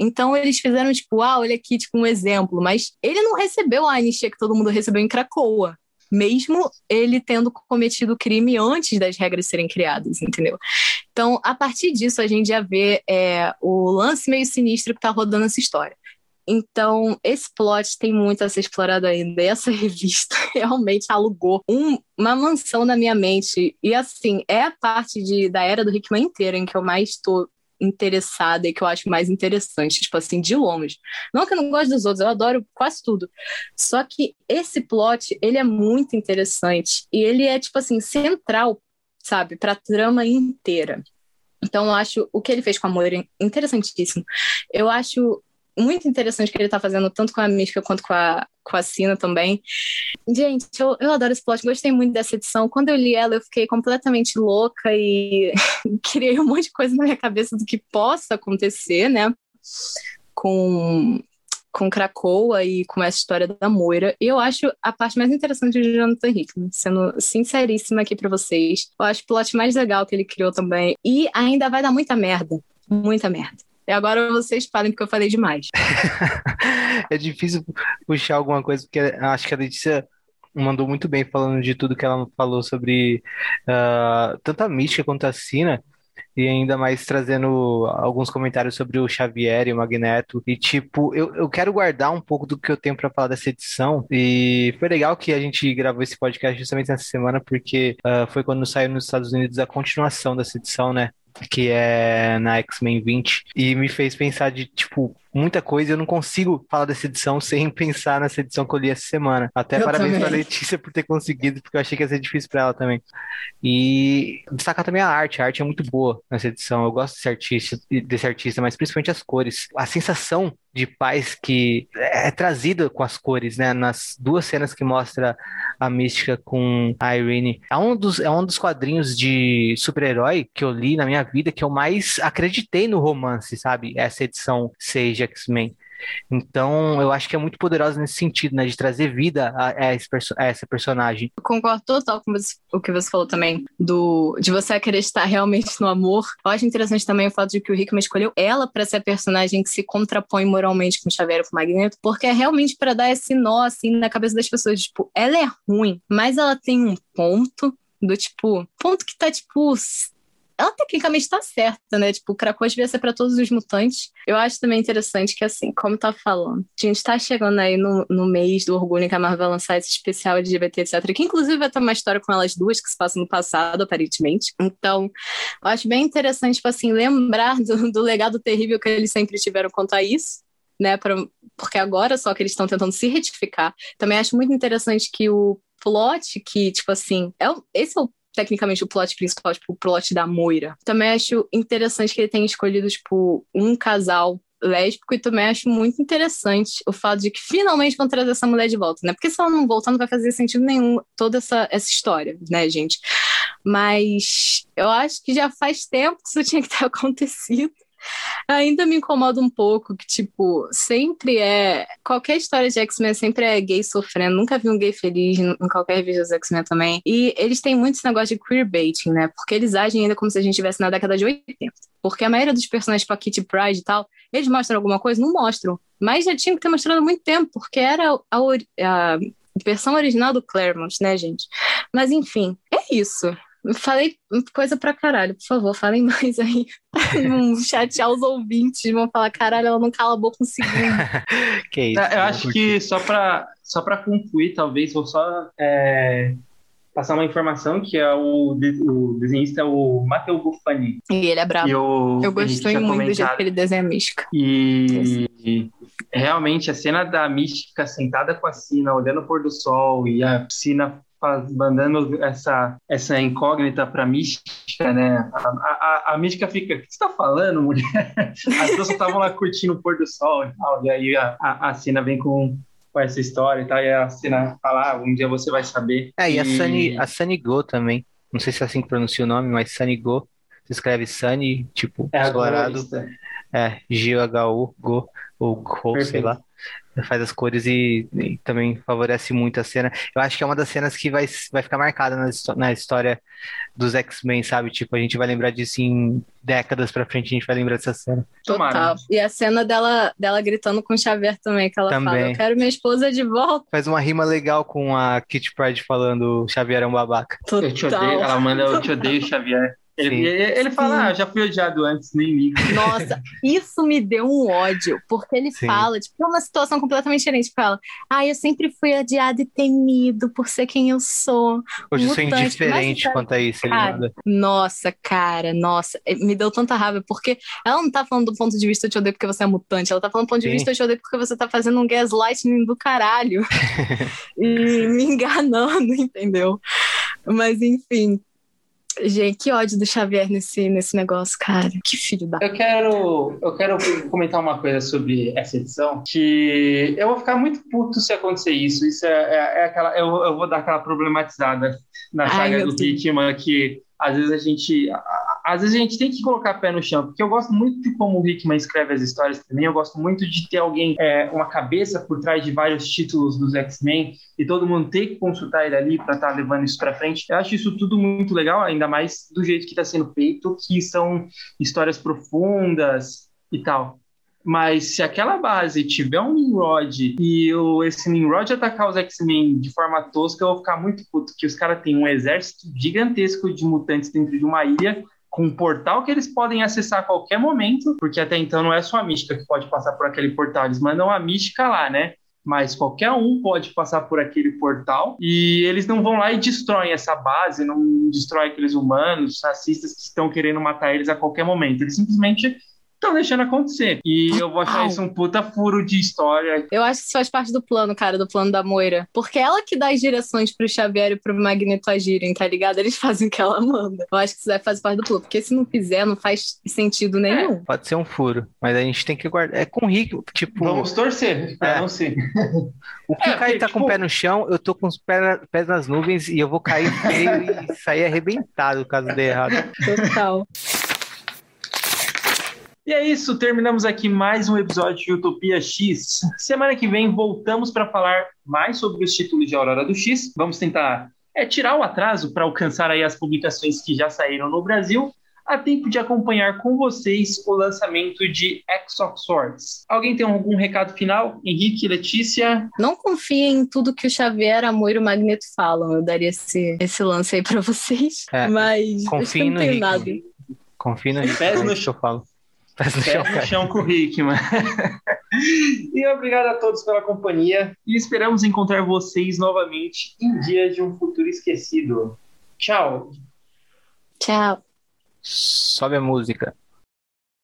Então eles fizeram, tipo, ah, olha aqui, tipo, um exemplo. Mas ele não recebeu a anistia que todo mundo recebeu em Cracoa. Mesmo ele tendo cometido o crime antes das regras serem criadas, entendeu? Então, a partir disso, a gente já vê é, o lance meio sinistro que tá rodando essa história. Então, esse plot tem muito a ser explorado ainda. E essa revista realmente alugou um, uma mansão na minha mente. E, assim, é a parte de, da era do Hickman inteira em que eu mais estou interessada e que eu acho mais interessante, tipo assim, de longe. Não que eu não gosto dos outros, eu adoro quase tudo. Só que esse plot, ele é muito interessante e ele é, tipo assim, central, sabe, pra trama inteira. Então, eu acho o que ele fez com a Moira interessantíssimo. Eu acho muito interessante que ele tá fazendo, tanto com a Mística quanto com a, com a Sina também. Gente, eu, eu adoro esse plot, gostei muito dessa edição. Quando eu li ela, eu fiquei completamente louca e criei um monte de coisa na minha cabeça do que possa acontecer, né? Com, com Krakoa e com essa história da Moira. Eu acho a parte mais interessante de Jonathan Hickman, sendo sinceríssima aqui para vocês. Eu acho o plot mais legal que ele criou também. E ainda vai dar muita merda. Muita merda. E agora vocês falem porque eu falei demais. é difícil puxar alguma coisa, porque acho que a Letícia mandou muito bem falando de tudo que ela falou sobre uh, tanto a mística quanto a Sina. e ainda mais trazendo alguns comentários sobre o Xavier e o Magneto. E, tipo, eu, eu quero guardar um pouco do que eu tenho para falar dessa edição. E foi legal que a gente gravou esse podcast justamente nessa semana, porque uh, foi quando saiu nos Estados Unidos a continuação dessa edição, né? Que é na X-Men 20, e me fez pensar de, tipo, muita coisa. Eu não consigo falar dessa edição sem pensar nessa edição que eu li essa semana. Até eu parabéns também. pra Letícia por ter conseguido, porque eu achei que ia ser difícil pra ela também. E destacar também a arte. A arte é muito boa nessa edição. Eu gosto desse artista, desse artista, mas principalmente as cores. A sensação de paz que é trazida com as cores, né? Nas duas cenas que mostra a mística com a Irene. É um dos, é um dos quadrinhos de super-herói que eu li na minha vida que eu mais acreditei no romance, sabe? Essa edição 6 de X-Men. Então, eu acho que é muito poderosa nesse sentido, né? De trazer vida a, a, esse, a essa personagem. Eu concordo total com o que você falou também, do, de você acreditar realmente no amor. Eu acho interessante também o fato de que o Hickman escolheu ela para ser a personagem que se contrapõe moralmente com o Xavier e com o Magneto, porque é realmente para dar esse nó, assim, na cabeça das pessoas. Tipo, ela é ruim, mas ela tem um ponto do tipo, ponto que tá, tipo, ela tecnicamente está certa, né? Tipo, o Krakoa devia ser para todos os mutantes. Eu acho também interessante que, assim, como tá falando, a gente tá chegando aí no, no mês do orgulho que a Marvel vai lançar esse especial LGBT, etc. Que inclusive vai ter uma história com elas duas que se passa no passado, aparentemente. Então, eu acho bem interessante, tipo assim, lembrar do, do legado terrível que eles sempre tiveram quanto a isso. Né, pra, porque agora só que eles estão tentando se retificar. Também acho muito interessante que o plot que, tipo assim, é, esse é o tecnicamente o plot principal, tipo, o plot da Moira. Também acho interessante que ele tenha escolhido, tipo, um casal lésbico e também acho muito interessante o fato de que finalmente vão trazer essa mulher de volta, né? Porque se ela não voltar, não vai fazer sentido nenhum toda essa, essa história, né, gente? Mas eu acho que já faz tempo que isso tinha que ter acontecido. Ainda me incomoda um pouco que, tipo, sempre é. Qualquer história de X-Men sempre é gay sofrendo. Nunca vi um gay feliz em qualquer revista dos X-Men também. E eles têm muito esse negócio de queerbaiting, né? Porque eles agem ainda como se a gente estivesse na década de 80. Porque a maioria dos personagens, tipo a Kitty Pride e tal, eles mostram alguma coisa? Não mostram. Mas já tinham que ter mostrado há muito tempo, porque era a, a versão original do Claremont, né, gente? Mas enfim, é isso. Falei coisa pra caralho, por favor, falem mais aí. Não chatear os ouvintes, vão falar, caralho, ela não cala a boca um segundo. que isso, é, eu acho que só pra, só pra concluir, talvez, vou só é, passar uma informação que é o, o desenhista o Matteo Buffani. E ele é brabo. Eu, eu gostei muito comentado. do jeito que ele desenha a mística. E, e realmente a cena da mística sentada com a Sina, olhando o pôr do sol e a piscina mandando essa, essa incógnita para a mística, né? A, a, a, mística fica: o que você está falando, mulher? As pessoas estavam lá curtindo o pôr do sol e tal, e aí a, a, a Cena vem com, com essa história e tal, e a Cena fala: ah, um dia você vai saber. É, e, e... a Sunny, a Sunny Go também. Não sei se é assim que pronuncia o nome, mas Sunny Go. Se escreve Sunny, tipo, é explorado. É, G-H-U, Go, ou Go, sei lá faz as cores e, e, também favorece muito a cena. Eu acho que é uma das cenas que vai, vai ficar marcada na, na história dos X-Men, sabe? Tipo, a gente vai lembrar disso em décadas pra frente, a gente vai lembrar dessa cena. Total. E a cena dela, dela gritando com o Xavier também, que ela também. fala, eu quero minha esposa de volta. Faz uma rima legal com a Kitty Pride falando Xavier é um babaca. Total. Eu te odeio, ela manda eu te odeio, Xavier. Ele, ele fala, ah, já fui odiado antes, nem ligo. Nossa, isso me deu um ódio, porque ele Sim. fala, tipo, é uma situação completamente diferente. Fala, ah, eu sempre fui odiado e temido por ser quem eu sou. Hoje eu sou indiferente Mas, quanto a isso, cara, Nossa, cara, nossa, é, me deu tanta raiva, porque ela não tá falando do ponto de vista eu te odeio porque você é mutante, ela tá falando do ponto de Sim. vista eu te odeio porque você tá fazendo um gaslighting do caralho. e me enganando, entendeu? Mas enfim, Gente, que ódio do Xavier nesse, nesse negócio, cara. Que filho da. Eu quero, eu quero comentar uma coisa sobre essa edição. Que eu vou ficar muito puto se acontecer isso. Isso é, é, é aquela. Eu, eu vou dar aquela problematizada na saga Ai, do Hitman que às vezes a gente às vezes a gente tem que colocar pé no chão, porque eu gosto muito de como o Hickman escreve as histórias também, eu gosto muito de ter alguém, é, uma cabeça por trás de vários títulos dos X-Men, e todo mundo ter que consultar ele ali para estar tá levando isso para frente. Eu acho isso tudo muito legal, ainda mais do jeito que está sendo feito, que são histórias profundas e tal. Mas se aquela base tiver um Nimrod e o, esse Nimrod atacar os X-Men de forma tosca, eu vou ficar muito puto, que os caras têm um exército gigantesco de mutantes dentro de uma ilha com um portal que eles podem acessar a qualquer momento, porque até então não é só a mística que pode passar por aquele portal, eles mandam a mística lá, né? Mas qualquer um pode passar por aquele portal e eles não vão lá e destroem essa base, não destroem aqueles humanos, racistas que estão querendo matar eles a qualquer momento. Eles simplesmente estão deixando acontecer. E eu vou achar isso um puta furo de história. Eu acho que isso faz parte do plano, cara, do plano da Moira. Porque ela que dá as direções pro Xavier e pro Magneto agirem, tá ligado? Eles fazem o que ela manda. Eu acho que isso vai fazer parte do plano. Porque se não fizer, não faz sentido nenhum. É, pode ser um furo. Mas a gente tem que guardar. É com o Rick, tipo. Vamos torcer, pra é. não ser. O que é, cai tá tipo... com o pé no chão, eu tô com os pés, pés nas nuvens e eu vou cair feio e sair arrebentado caso dê errado. Total. E é isso, terminamos aqui mais um episódio de Utopia X. Semana que vem voltamos para falar mais sobre os títulos de Aurora do X. Vamos tentar é, tirar o atraso para alcançar aí as publicações que já saíram no Brasil, a tempo de acompanhar com vocês o lançamento de X of Swords. Alguém tem algum recado final? Henrique, Letícia? Não confiem em tudo que o Xavier, a Moira e o Magneto falam. Eu daria esse, esse lance aí para vocês. É, mas confie no Henrique. Confie no Henrique. Pés no chão. falo. Pés no chão, no chão com o Hickman. e obrigado a todos pela companhia e esperamos encontrar vocês novamente em Dia de um Futuro Esquecido. Tchau. Tchau. Sobe a música.